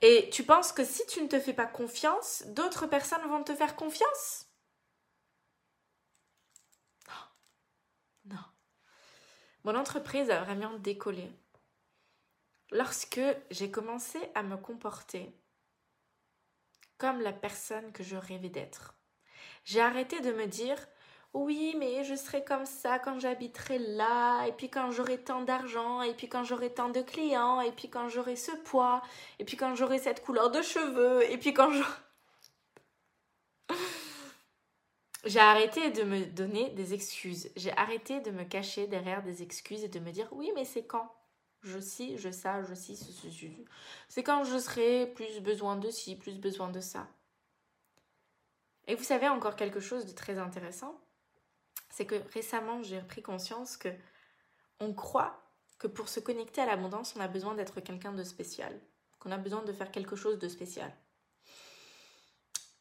Et tu penses que si tu ne te fais pas confiance, d'autres personnes vont te faire confiance? Mon entreprise a vraiment décollé lorsque j'ai commencé à me comporter comme la personne que je rêvais d'être. J'ai arrêté de me dire oui, mais je serai comme ça quand j'habiterai là, et puis quand j'aurai tant d'argent, et puis quand j'aurai tant de clients, et puis quand j'aurai ce poids, et puis quand j'aurai cette couleur de cheveux, et puis quand je... J'ai arrêté de me donner des excuses. J'ai arrêté de me cacher derrière des excuses et de me dire oui, mais c'est quand Je sais, je sais, je sais, c'est quand je serai plus besoin de ci, plus besoin de ça. Et vous savez encore quelque chose de très intéressant, c'est que récemment j'ai pris conscience que on croit que pour se connecter à l'abondance, on a besoin d'être quelqu'un de spécial, qu'on a besoin de faire quelque chose de spécial.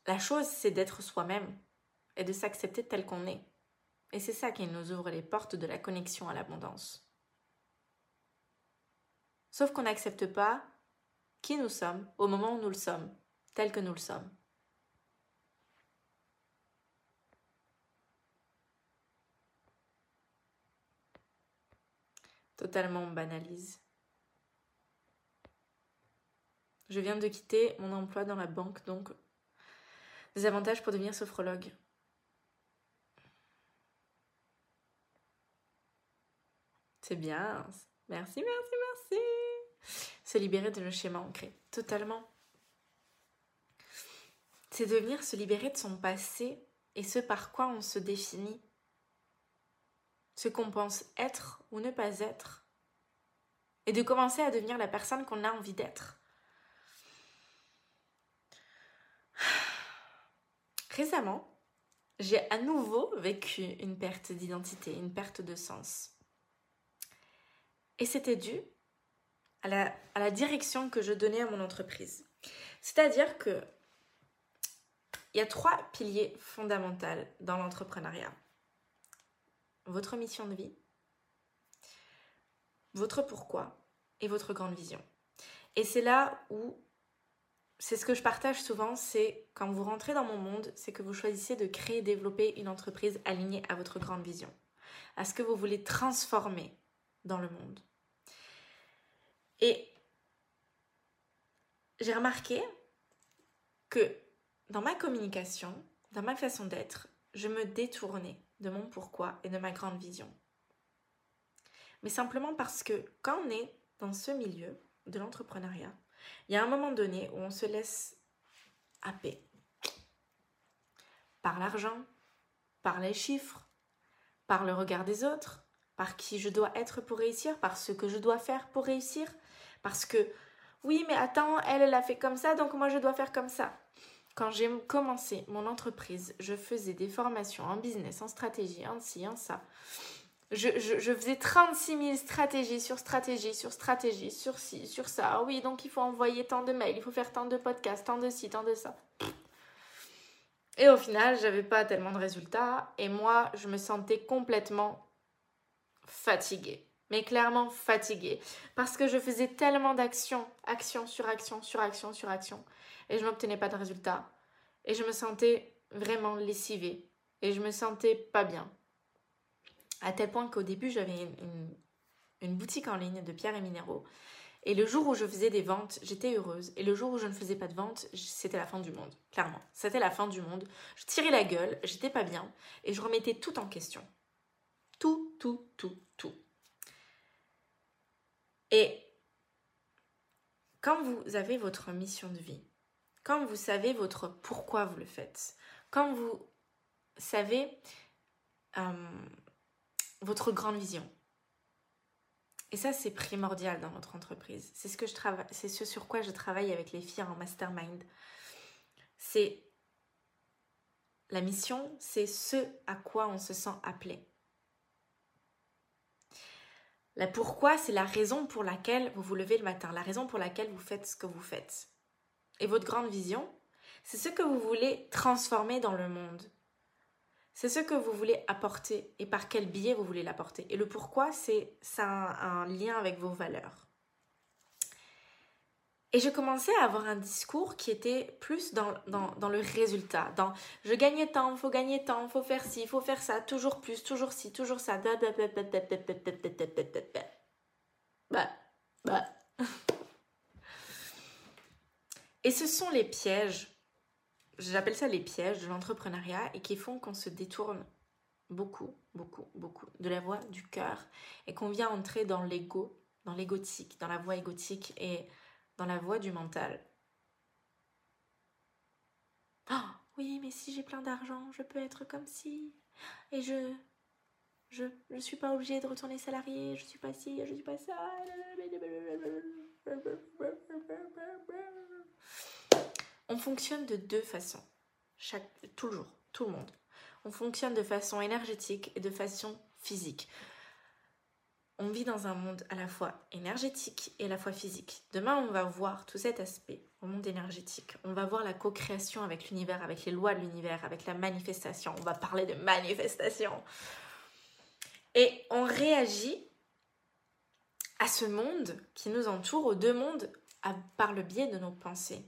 La chose, c'est d'être soi-même, et de s'accepter tel qu'on est. Et c'est ça qui nous ouvre les portes de la connexion à l'abondance. Sauf qu'on n'accepte pas qui nous sommes au moment où nous le sommes, tel que nous le sommes. Totalement banalise. Je viens de quitter mon emploi dans la banque, donc des avantages pour devenir sophrologue. C'est bien. Merci, merci, merci. Se libérer de nos schémas ancrés. Totalement. C'est de venir se libérer de son passé et ce par quoi on se définit. Ce qu'on pense être ou ne pas être. Et de commencer à devenir la personne qu'on a envie d'être. Récemment, j'ai à nouveau vécu une perte d'identité, une perte de sens. Et c'était dû à la, direction que je donnais à mon entreprise. C'est-à-dire que il y a trois piliers fondamentaux dans l'entrepreneuriat. Votre mission de vie, votre pourquoi et votre grande vision. Et c'est là où c'est ce que je partage souvent, c'est quand vous rentrez dans mon monde, c'est que vous choisissez de créer et développer une entreprise alignée à votre grande vision, à ce que vous voulez transformer dans le monde. Et j'ai remarqué que dans ma communication, dans ma façon d'être, je me détournais de mon pourquoi et de ma grande vision. Mais simplement parce que quand on est dans ce milieu de l'entrepreneuriat, il y a un moment donné où on se laisse happer par l'argent, par les chiffres, par le regard des autres, par qui je dois être pour réussir, par ce que je dois faire pour réussir, parce que oui, mais attends, elle, elle a fait comme ça, donc moi je dois faire comme ça. Quand j'ai commencé mon entreprise, je faisais des formations en business, en stratégie, en ci, en ça je, faisais 36 000 stratégies sur stratégie, sur stratégie, sur ci, sur ça. Ah oui, donc il faut envoyer tant de mails, il faut faire tant de podcasts, tant de ci, tant de ça. Et au final, j'avais pas tellement de résultats et moi, je me sentais complètement fatiguée. Mais clairement fatiguée. Parce que je faisais tellement d'actions, action sur action, sur action, sur action. Et je n'obtenais pas de résultats. Et je me sentais vraiment lessivée. Et je me sentais pas bien. À tel point qu'au début, j'avais une, boutique en ligne de pierres et minéraux. Et le jour où je faisais des ventes, j'étais heureuse. Et le jour où je ne faisais pas de ventes, c'était la fin du monde. Clairement. C'était la fin du monde. Je tirais la gueule, j'étais pas bien. Et je remettais tout en question. Tout, tout, tout, tout. Et quand vous avez votre mission de vie, quand vous savez votre pourquoi vous le faites, quand vous savez euh, votre grande vision. Et ça, c'est primordial dans votre entreprise. C'est ce, que je travaille, c'est ce sur quoi je travaille avec les filles en mastermind. C'est la mission, c'est ce à quoi on se sent appelé. La pourquoi, c'est la raison pour laquelle vous vous levez le matin, la raison pour laquelle vous faites ce que vous faites. Et votre grande vision, c'est ce que vous voulez transformer dans le monde. C'est ce que vous voulez apporter et par quel biais vous voulez l'apporter. Et le pourquoi, c'est ça un, un lien avec vos valeurs. Et je commençais à avoir un discours qui était plus dans, dans, dans le résultat, dans je gagnais tant, faut gagner tant, faut faire ci, faut faire ça, toujours plus, toujours ci, toujours ça. Bah, bah. Et ce sont les pièges j'appelle ça les pièges de l'entrepreneuriat et qui font qu'on se détourne beaucoup, beaucoup, beaucoup de la voie du cœur et qu'on vient entrer dans l'ego, dans l'égotique, dans la voie égotique et dans la voie du mental. Oh, oui, mais si j'ai plein d'argent, je peux être comme si. Et je. Je ne suis pas obligée de retourner salarié, je suis pas ci, je suis pas ça. On fonctionne de deux façons. Chaque, toujours, tout le monde. On fonctionne de façon énergétique et de façon physique. On vit dans un monde à la fois énergétique et à la fois physique. Demain, on va voir tout cet aspect au monde énergétique. On va voir la co-création avec l'univers, avec les lois de l'univers, avec la manifestation. On va parler de manifestation. Et on réagit à ce monde qui nous entoure, aux deux mondes, par le biais de nos pensées.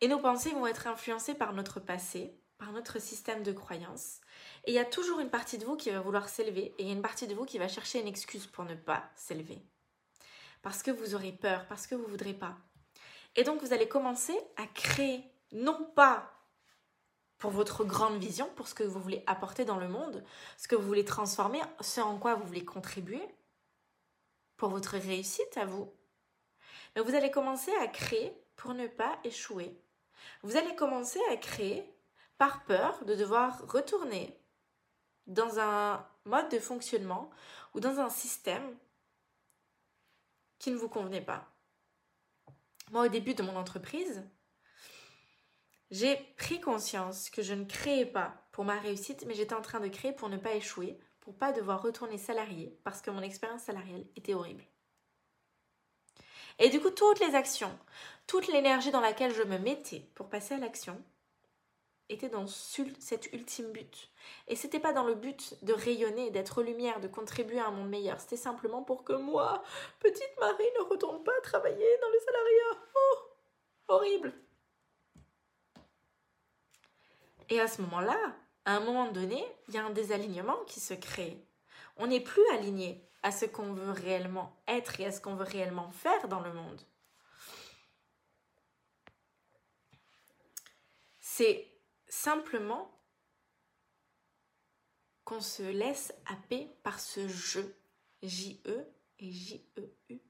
Et nos pensées vont être influencées par notre passé, par notre système de croyances. Et il y a toujours une partie de vous qui va vouloir s'élever et il y a une partie de vous qui va chercher une excuse pour ne pas s'élever. Parce que vous aurez peur, parce que vous ne voudrez pas. Et donc vous allez commencer à créer, non pas pour votre grande vision, pour ce que vous voulez apporter dans le monde, ce que vous voulez transformer, ce en quoi vous voulez contribuer, pour votre réussite à vous. Mais vous allez commencer à créer pour ne pas échouer. Vous allez commencer à créer par peur de devoir retourner dans un mode de fonctionnement ou dans un système qui ne vous convenait pas. Moi, au début de mon entreprise, j'ai pris conscience que je ne créais pas pour ma réussite, mais j'étais en train de créer pour ne pas échouer, pour pas devoir retourner salarié, parce que mon expérience salariale était horrible. Et du coup, toutes les actions, toute l'énergie dans laquelle je me mettais pour passer à l'action, était dans cet ultime but. Et c'était pas dans le but de rayonner, d'être lumière, de contribuer à un monde meilleur. C'était simplement pour que moi, petite Marie, ne retourne pas travailler dans le salariat. Oh, horrible. Et à ce moment-là, à un moment donné, il y a un désalignement qui se crée. On n'est plus aligné à ce qu'on veut réellement être et à ce qu'on veut réellement faire dans le monde. C'est simplement qu'on se laisse happer par ce jeu, J-E et J-E-U,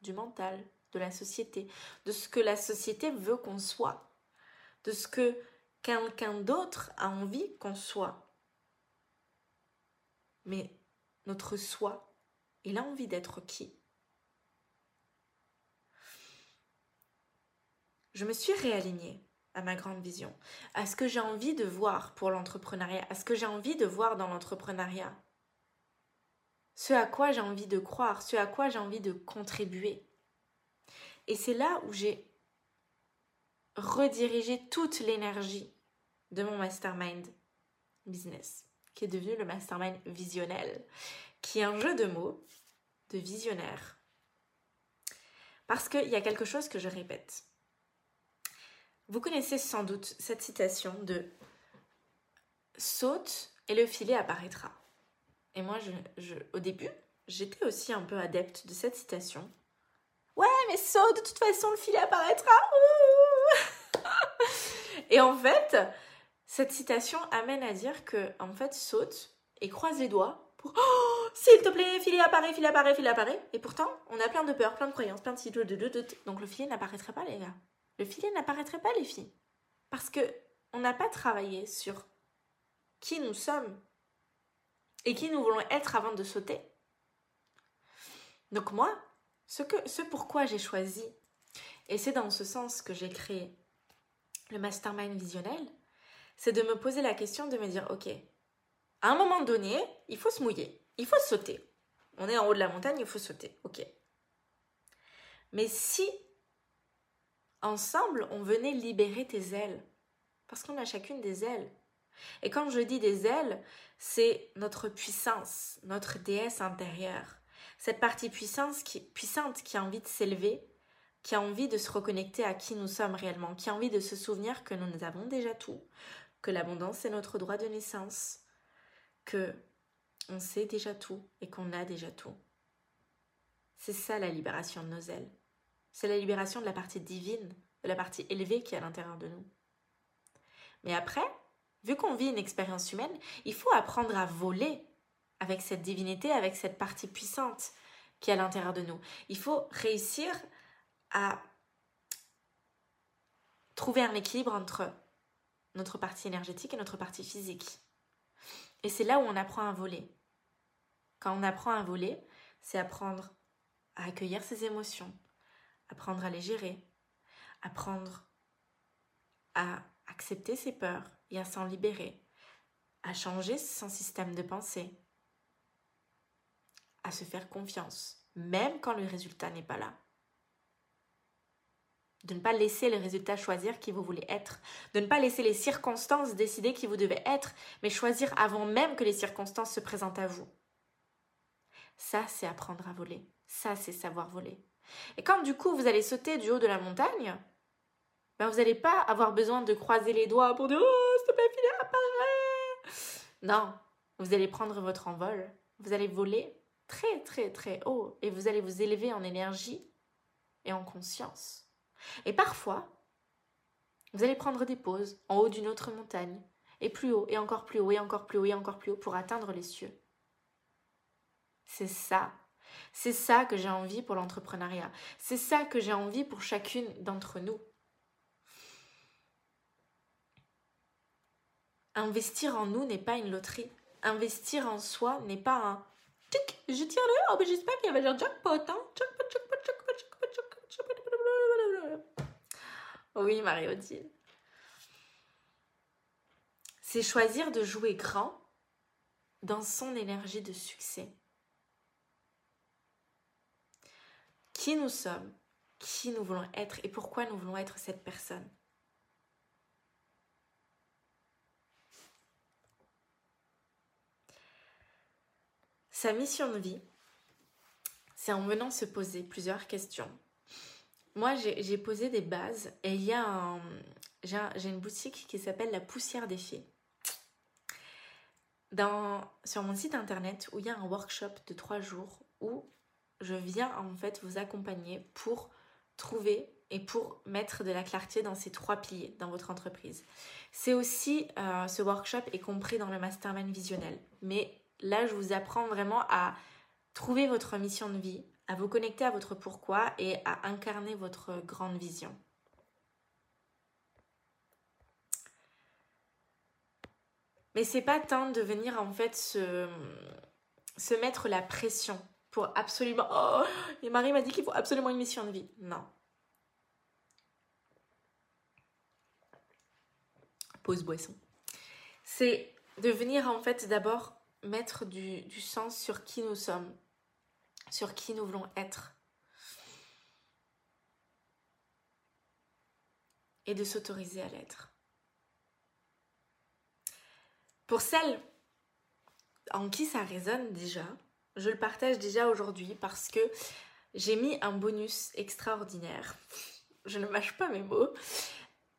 du mental, de la société, de ce que la société veut qu'on soit, de ce que quelqu'un d'autre a envie qu'on soit. Mais notre soi, il a envie d'être qui? Je me suis réalignée à ma grande vision, à ce que j'ai envie de voir pour l'entrepreneuriat, à ce que j'ai envie de voir dans l'entrepreneuriat, ce à quoi j'ai envie de croire, ce à quoi j'ai envie de contribuer. Et c'est là où j'ai redirigé toute l'énergie de mon mastermind business, qui est devenu le mastermind visionnel, qui est un jeu de mots de visionnaire. Parce qu'il y a quelque chose que je répète. Vous connaissez sans doute cette citation de saute et le filet apparaîtra. Et moi, je, au début, j'étais aussi un peu adepte de cette citation. Ouais, mais saute, de toute façon, le filet apparaîtra. et en fait, cette citation amène à dire que, en fait, saute et croise les doigts pour oh, s'il te plaît, filet apparaît, filet apparaît, filet apparaît. Et pourtant, on a plein de peurs, plein de croyances, plein de Donc le filet n'apparaîtra pas, les gars le filet n'apparaîtrait pas, les filles. Parce que on n'a pas travaillé sur qui nous sommes et qui nous voulons être avant de sauter. Donc moi, ce, que, ce pourquoi j'ai choisi, et c'est dans ce sens que j'ai créé le mastermind visionnel, c'est de me poser la question de me dire, ok, à un moment donné, il faut se mouiller, il faut sauter. On est en haut de la montagne, il faut sauter, ok. Mais si Ensemble, on venait libérer tes ailes. Parce qu'on a chacune des ailes. Et quand je dis des ailes, c'est notre puissance, notre déesse intérieure. Cette partie puissance qui, puissante qui a envie de s'élever, qui a envie de se reconnecter à qui nous sommes réellement, qui a envie de se souvenir que nous avons déjà tout, que l'abondance est notre droit de naissance, que on sait déjà tout et qu'on a déjà tout. C'est ça la libération de nos ailes. C'est la libération de la partie divine, de la partie élevée qui est à l'intérieur de nous. Mais après, vu qu'on vit une expérience humaine, il faut apprendre à voler avec cette divinité, avec cette partie puissante qui est à l'intérieur de nous. Il faut réussir à trouver un équilibre entre notre partie énergétique et notre partie physique. Et c'est là où on apprend à voler. Quand on apprend à voler, c'est apprendre à accueillir ses émotions, apprendre à les gérer, apprendre à accepter ses peurs et à s'en libérer, à changer son système de pensée, à se faire confiance, même quand le résultat n'est pas là. De ne pas laisser le résultat choisir qui vous voulez être, de ne pas laisser les circonstances décider qui vous devez être, mais choisir avant même que les circonstances se présentent à vous. Ça, c'est apprendre à voler. Ça, c'est savoir voler. Et quand du coup vous allez sauter du haut de la montagne, ben vous n'allez pas avoir besoin de croiser les doigts pour dire Oh, s'il te plaît, filet apparaît Non, vous allez prendre votre envol, vous allez voler très très très haut et vous allez vous élever en énergie et en conscience. Et parfois, vous allez prendre des pauses en haut d'une autre montagne, et plus haut, et encore plus haut, et encore plus haut, et encore plus haut, pour atteindre les cieux. C'est ça. C'est ça que j'ai envie pour l'entrepreneuriat. C'est ça que j'ai envie pour chacune d'entre nous. Investir en nous n'est pas une loterie. Investir en soi n'est pas un tic, je tire le oh, mais j'espère qu'il y avait un jackpot, hein. Jackpot, jackpot, jackpot, jackpot, jackpot, Oui, Marie-Odile. C'est choisir de jouer grand dans son énergie de succès. Qui nous sommes, qui nous voulons être et pourquoi nous voulons être cette personne. Sa mission de vie, c'est en venant se poser plusieurs questions. Moi, j'ai posé des bases et il y a un, j'ai une boutique qui s'appelle La Poussière des Filles sur mon site internet où il y a un workshop de trois jours où je viens en fait vous accompagner pour trouver et pour mettre de la clarté dans ces trois piliers dans votre entreprise. C'est aussi, euh, ce workshop est compris dans le mastermind visionnel. Mais là, je vous apprends vraiment à trouver votre mission de vie, à vous connecter à votre pourquoi et à incarner votre grande vision. Mais c'est pas tant de venir en fait se, se mettre la pression pour absolument. Oh, et Marie m'a dit qu'il faut absolument une mission de vie. Non. Pause boisson. C'est de venir en fait d'abord mettre du, du sens sur qui nous sommes, sur qui nous voulons être. Et de s'autoriser à l'être. Pour celles en qui ça résonne déjà, je le partage déjà aujourd'hui parce que j'ai mis un bonus extraordinaire. Je ne mâche pas mes mots.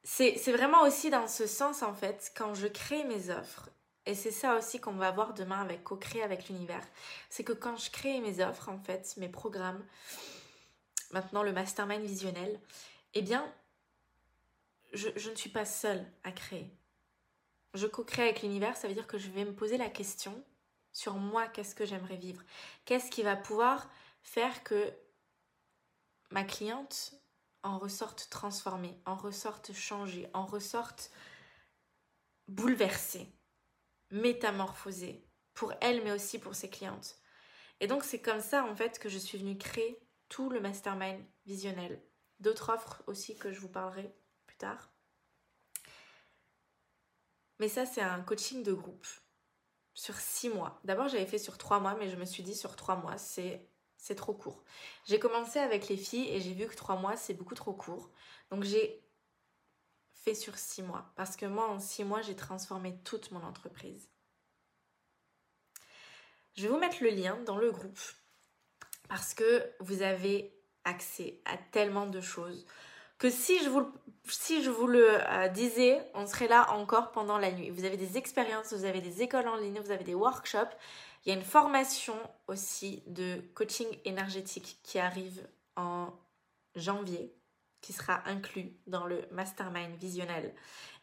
C'est vraiment aussi dans ce sens en fait, quand je crée mes offres, et c'est ça aussi qu'on va voir demain avec co-créer avec l'univers, c'est que quand je crée mes offres en fait, mes programmes, maintenant le mastermind visionnel, eh bien, je, ne suis pas seule à créer je co-crée avec l'univers, ça veut dire que je vais me poser la question sur moi, qu'est-ce que j'aimerais vivre? Qu'est-ce qui va pouvoir faire que ma cliente en ressorte transformée, en ressorte changée, en ressorte bouleversée, métamorphosée, pour elle mais aussi pour ses clientes? Et donc c'est comme ça en fait que je suis venue créer tout le mastermind visionnel. D'autres offres aussi que je vous parlerai plus tard. Mais ça, c'est un coaching de groupe sur six mois. D'abord, j'avais fait sur trois mois, mais je me suis dit sur trois mois, c'est c'est trop court. J'ai commencé avec les filles et j'ai vu que trois mois, c'est beaucoup trop court. Donc j'ai fait sur six mois. Parce que moi, en six mois, j'ai transformé toute mon entreprise. Je vais vous mettre le lien dans le groupe parce que vous avez accès à tellement de choses que si je vous, si je vous le euh, disais, on serait là encore pendant la nuit. Vous avez des expériences, vous avez des écoles en ligne, vous avez des workshops. Il y a une formation aussi de coaching énergétique qui arrive en janvier, qui sera inclus dans le mastermind visionnel.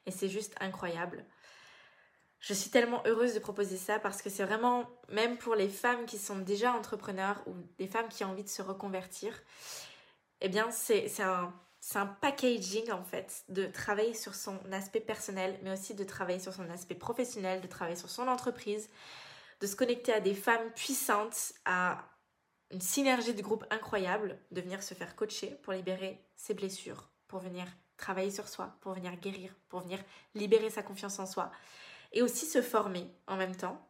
Et c'est juste incroyable. Je suis tellement heureuse de proposer ça parce que c'est vraiment, même pour les femmes qui sont déjà entrepreneurs ou des femmes qui ont envie de se reconvertir, eh bien, c'est un c'est un packaging en fait de travailler sur son aspect personnel, mais aussi de travailler sur son aspect professionnel, de travailler sur son entreprise, de se connecter à des femmes puissantes, à une synergie de groupe incroyable, de venir se faire coacher pour libérer ses blessures, pour venir travailler sur soi, pour venir guérir, pour venir libérer sa confiance en soi, et aussi se former en même temps.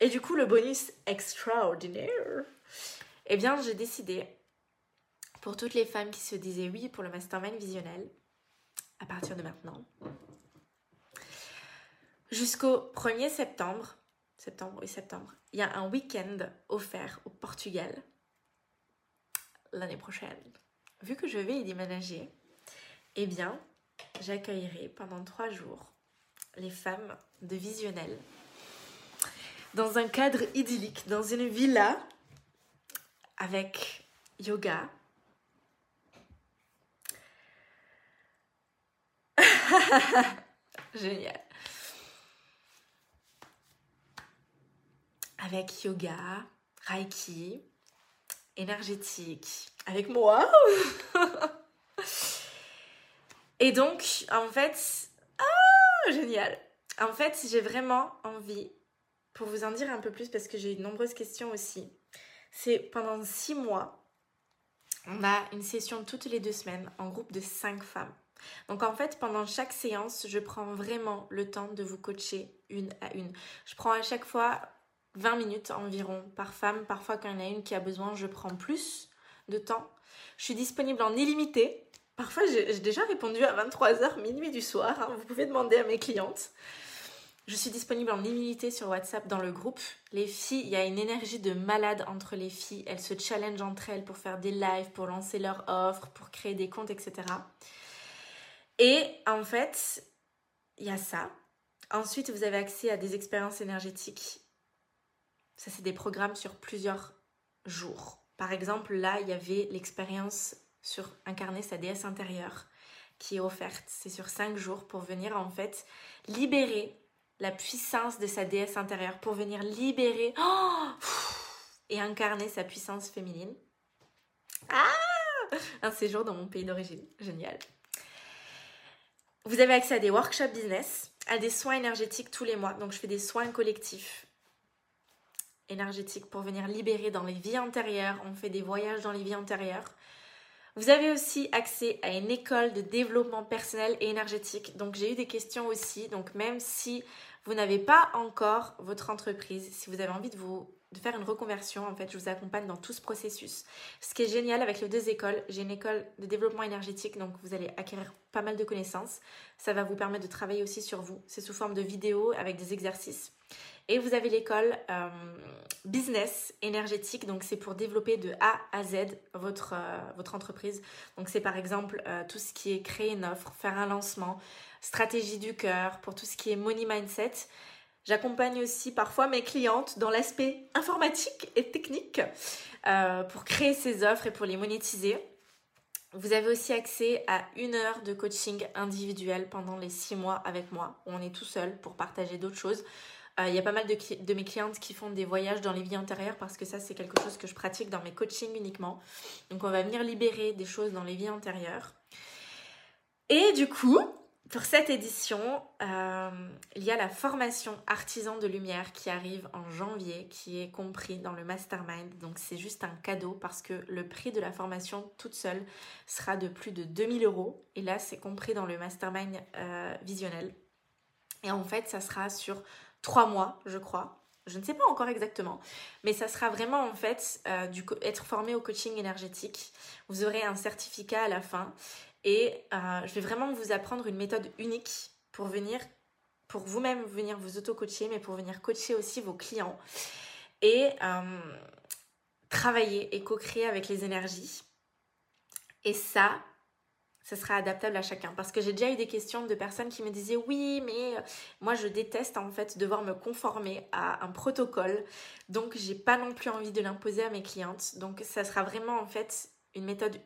Et du coup, le bonus extraordinaire, eh bien, j'ai décidé pour toutes les femmes qui se disaient oui pour le mastermind visionnel, à partir de maintenant, jusqu'au 1er septembre, septembre, oui, septembre, il y a un week-end offert au Portugal l'année prochaine. Vu que je vais y déménager, eh bien, j'accueillerai pendant trois jours les femmes de Visionnel dans un cadre idyllique, dans une villa avec yoga. Génial. Avec yoga, reiki, énergétique, avec moi. Et donc, en fait, ah, génial. En fait, j'ai vraiment envie, pour vous en dire un peu plus, parce que j'ai eu de nombreuses questions aussi, c'est pendant six mois, on a une session toutes les deux semaines en groupe de cinq femmes. Donc en fait, pendant chaque séance, je prends vraiment le temps de vous coacher une à une. Je prends à chaque fois 20 minutes environ par femme. Parfois, quand il y en a une qui a besoin, je prends plus de temps. Je suis disponible en illimité. Parfois, j'ai déjà répondu à 23h, minuit du soir. Hein. Vous pouvez demander à mes clientes. Je suis disponible en illimité sur WhatsApp dans le groupe. Les filles, il y a une énergie de malade entre les filles. Elles se challengent entre elles pour faire des lives, pour lancer leurs offres, pour créer des comptes, etc. Et en fait, il y a ça. Ensuite, vous avez accès à des expériences énergétiques. Ça, c'est des programmes sur plusieurs jours. Par exemple, là, il y avait l'expérience sur incarner sa déesse intérieure qui est offerte. C'est sur cinq jours pour venir en fait libérer la puissance de sa déesse intérieure, pour venir libérer oh, et incarner sa puissance féminine. Ah Un séjour dans mon pays d'origine. Génial. Vous avez accès à des workshops business, à des soins énergétiques tous les mois. Donc je fais des soins collectifs énergétiques pour venir libérer dans les vies antérieures. On fait des voyages dans les vies antérieures. Vous avez aussi accès à une école de développement personnel et énergétique. Donc j'ai eu des questions aussi. Donc même si vous n'avez pas encore votre entreprise, si vous avez envie de vous de faire une reconversion, en fait, je vous accompagne dans tout ce processus. Ce qui est génial avec les deux écoles, j'ai une école de développement énergétique, donc vous allez acquérir pas mal de connaissances. Ça va vous permettre de travailler aussi sur vous. C'est sous forme de vidéos avec des exercices. Et vous avez l'école euh, business énergétique, donc c'est pour développer de A à Z votre, euh, votre entreprise. Donc c'est par exemple euh, tout ce qui est créer une offre, faire un lancement, stratégie du cœur, pour tout ce qui est money mindset. J'accompagne aussi parfois mes clientes dans l'aspect informatique et technique pour créer ces offres et pour les monétiser. Vous avez aussi accès à une heure de coaching individuel pendant les six mois avec moi, on est tout seul pour partager d'autres choses. Euh, il y a pas mal de, mes clientes qui font des voyages dans les vies antérieures parce que ça, c'est quelque chose que je pratique dans mes coachings uniquement. Donc, on va venir libérer des choses dans les vies antérieures. Et du coup, pour cette édition, euh, il y a la formation Artisan de Lumière qui arrive en janvier, qui est compris dans le Mastermind. Donc c'est juste un cadeau parce que le prix de la formation toute seule sera de plus de 2000 euros. Et là, c'est compris dans le Mastermind euh, visionnel. Et en fait, ça sera sur trois mois, je crois. Je ne sais pas encore exactement, mais ça sera vraiment en fait euh, être formé au coaching énergétique. Vous aurez un certificat à la fin et euh, je vais vraiment vous apprendre une méthode unique pour venir, pour vous-même venir vous auto-coacher, mais pour venir coacher aussi vos clients et euh, travailler et co-créer avec les énergies. Et ça, ce sera adaptable à chacun. Parce que j'ai déjà eu des questions de personnes qui me disaient oui, mais euh, moi je déteste en fait devoir me conformer à un protocole. Donc j'ai pas non plus envie de l'imposer à mes clientes. Donc ça sera vraiment en fait une méthode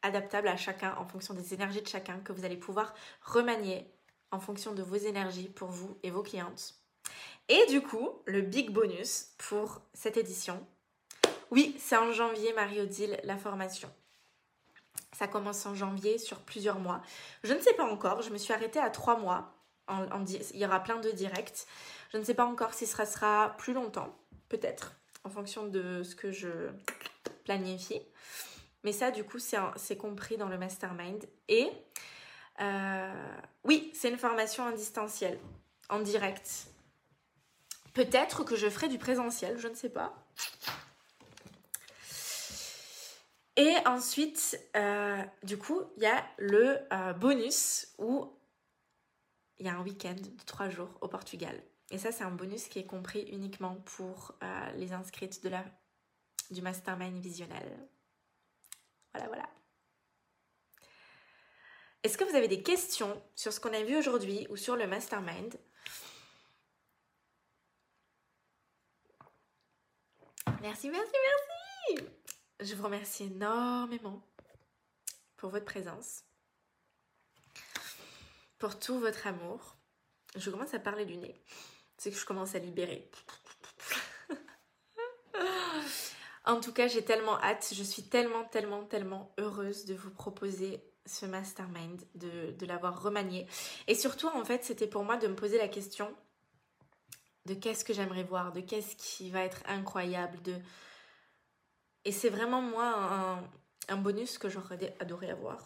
adaptable à chacun en fonction des énergies de chacun que vous allez pouvoir remanier en fonction de vos énergies pour vous et vos clientes. Et du coup, le big bonus pour cette édition, oui, c'est en janvier, Marie-Odile, la formation. Ça commence en janvier sur plusieurs mois. Je ne sais pas encore, je me suis arrêtée à trois mois. il y aura plein de directs. Je ne sais pas encore si ça sera plus longtemps, peut-être, en fonction de ce que je planifie. Mais ça, du coup, c'est compris dans le mastermind. Et euh, oui, c'est une formation en distanciel, en direct. Peut-être que je ferai du présentiel, je ne sais pas. Et ensuite, euh, du coup, il y a le euh, bonus où il y a un week-end de trois jours au Portugal. Et ça, c'est un bonus qui est compris uniquement pour euh, les inscrites du mastermind visionnel. Voilà, voilà. Est-ce que vous avez des questions sur ce qu'on a vu aujourd'hui ou sur le mastermind? Merci, merci, merci Je vous remercie énormément pour votre présence, pour tout votre amour. Je commence à parler du nez. C'est que je commence à libérer. en tout cas, j'ai tellement hâte. Je suis tellement, tellement, tellement heureuse de vous proposer ce mastermind, de, de l'avoir remanié. Et surtout, en fait, c'était pour moi de me poser la question de qu'est-ce que j'aimerais voir, de qu'est-ce qui va être incroyable, de... Et c'est vraiment moi un, bonus que j'aurais adoré avoir.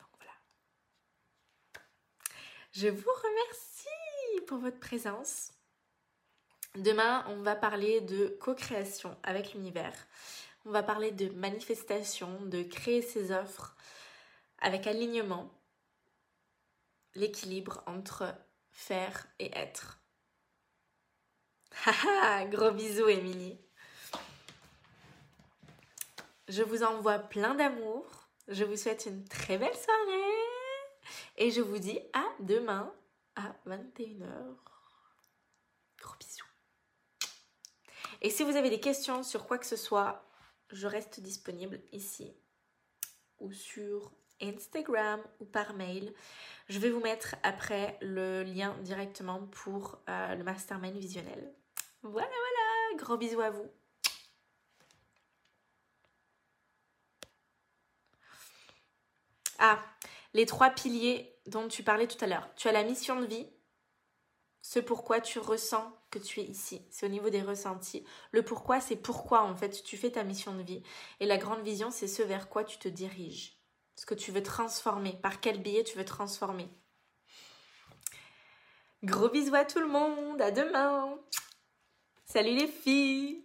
Donc voilà. Je vous remercie pour votre présence. Demain, on va parler de co-création avec l'univers. On va parler de manifestation, de créer ses offres avec alignement, l'équilibre entre faire et être. Haha, gros bisous Émilie. Je vous envoie plein d'amour. Je vous souhaite une très belle soirée. Et je vous dis à demain à 21h. Gros bisous. Et si vous avez des questions sur quoi que ce soit, je reste disponible ici ou sur Instagram ou par mail. Je vais vous mettre après le lien directement pour euh, le mastermind visionnel. Voilà, voilà. Gros bisous à vous. Ah, les trois piliers dont tu parlais tout à l'heure. Tu as la mission de vie, ce pourquoi tu ressens que tu es ici. C'est au niveau des ressentis. Le pourquoi, c'est pourquoi en fait tu fais ta mission de vie. Et la grande vision, c'est ce vers quoi tu te diriges. Ce que tu veux transformer. Par quel billet tu veux transformer. Gros bisous à tout le monde. À demain. Salut les filles.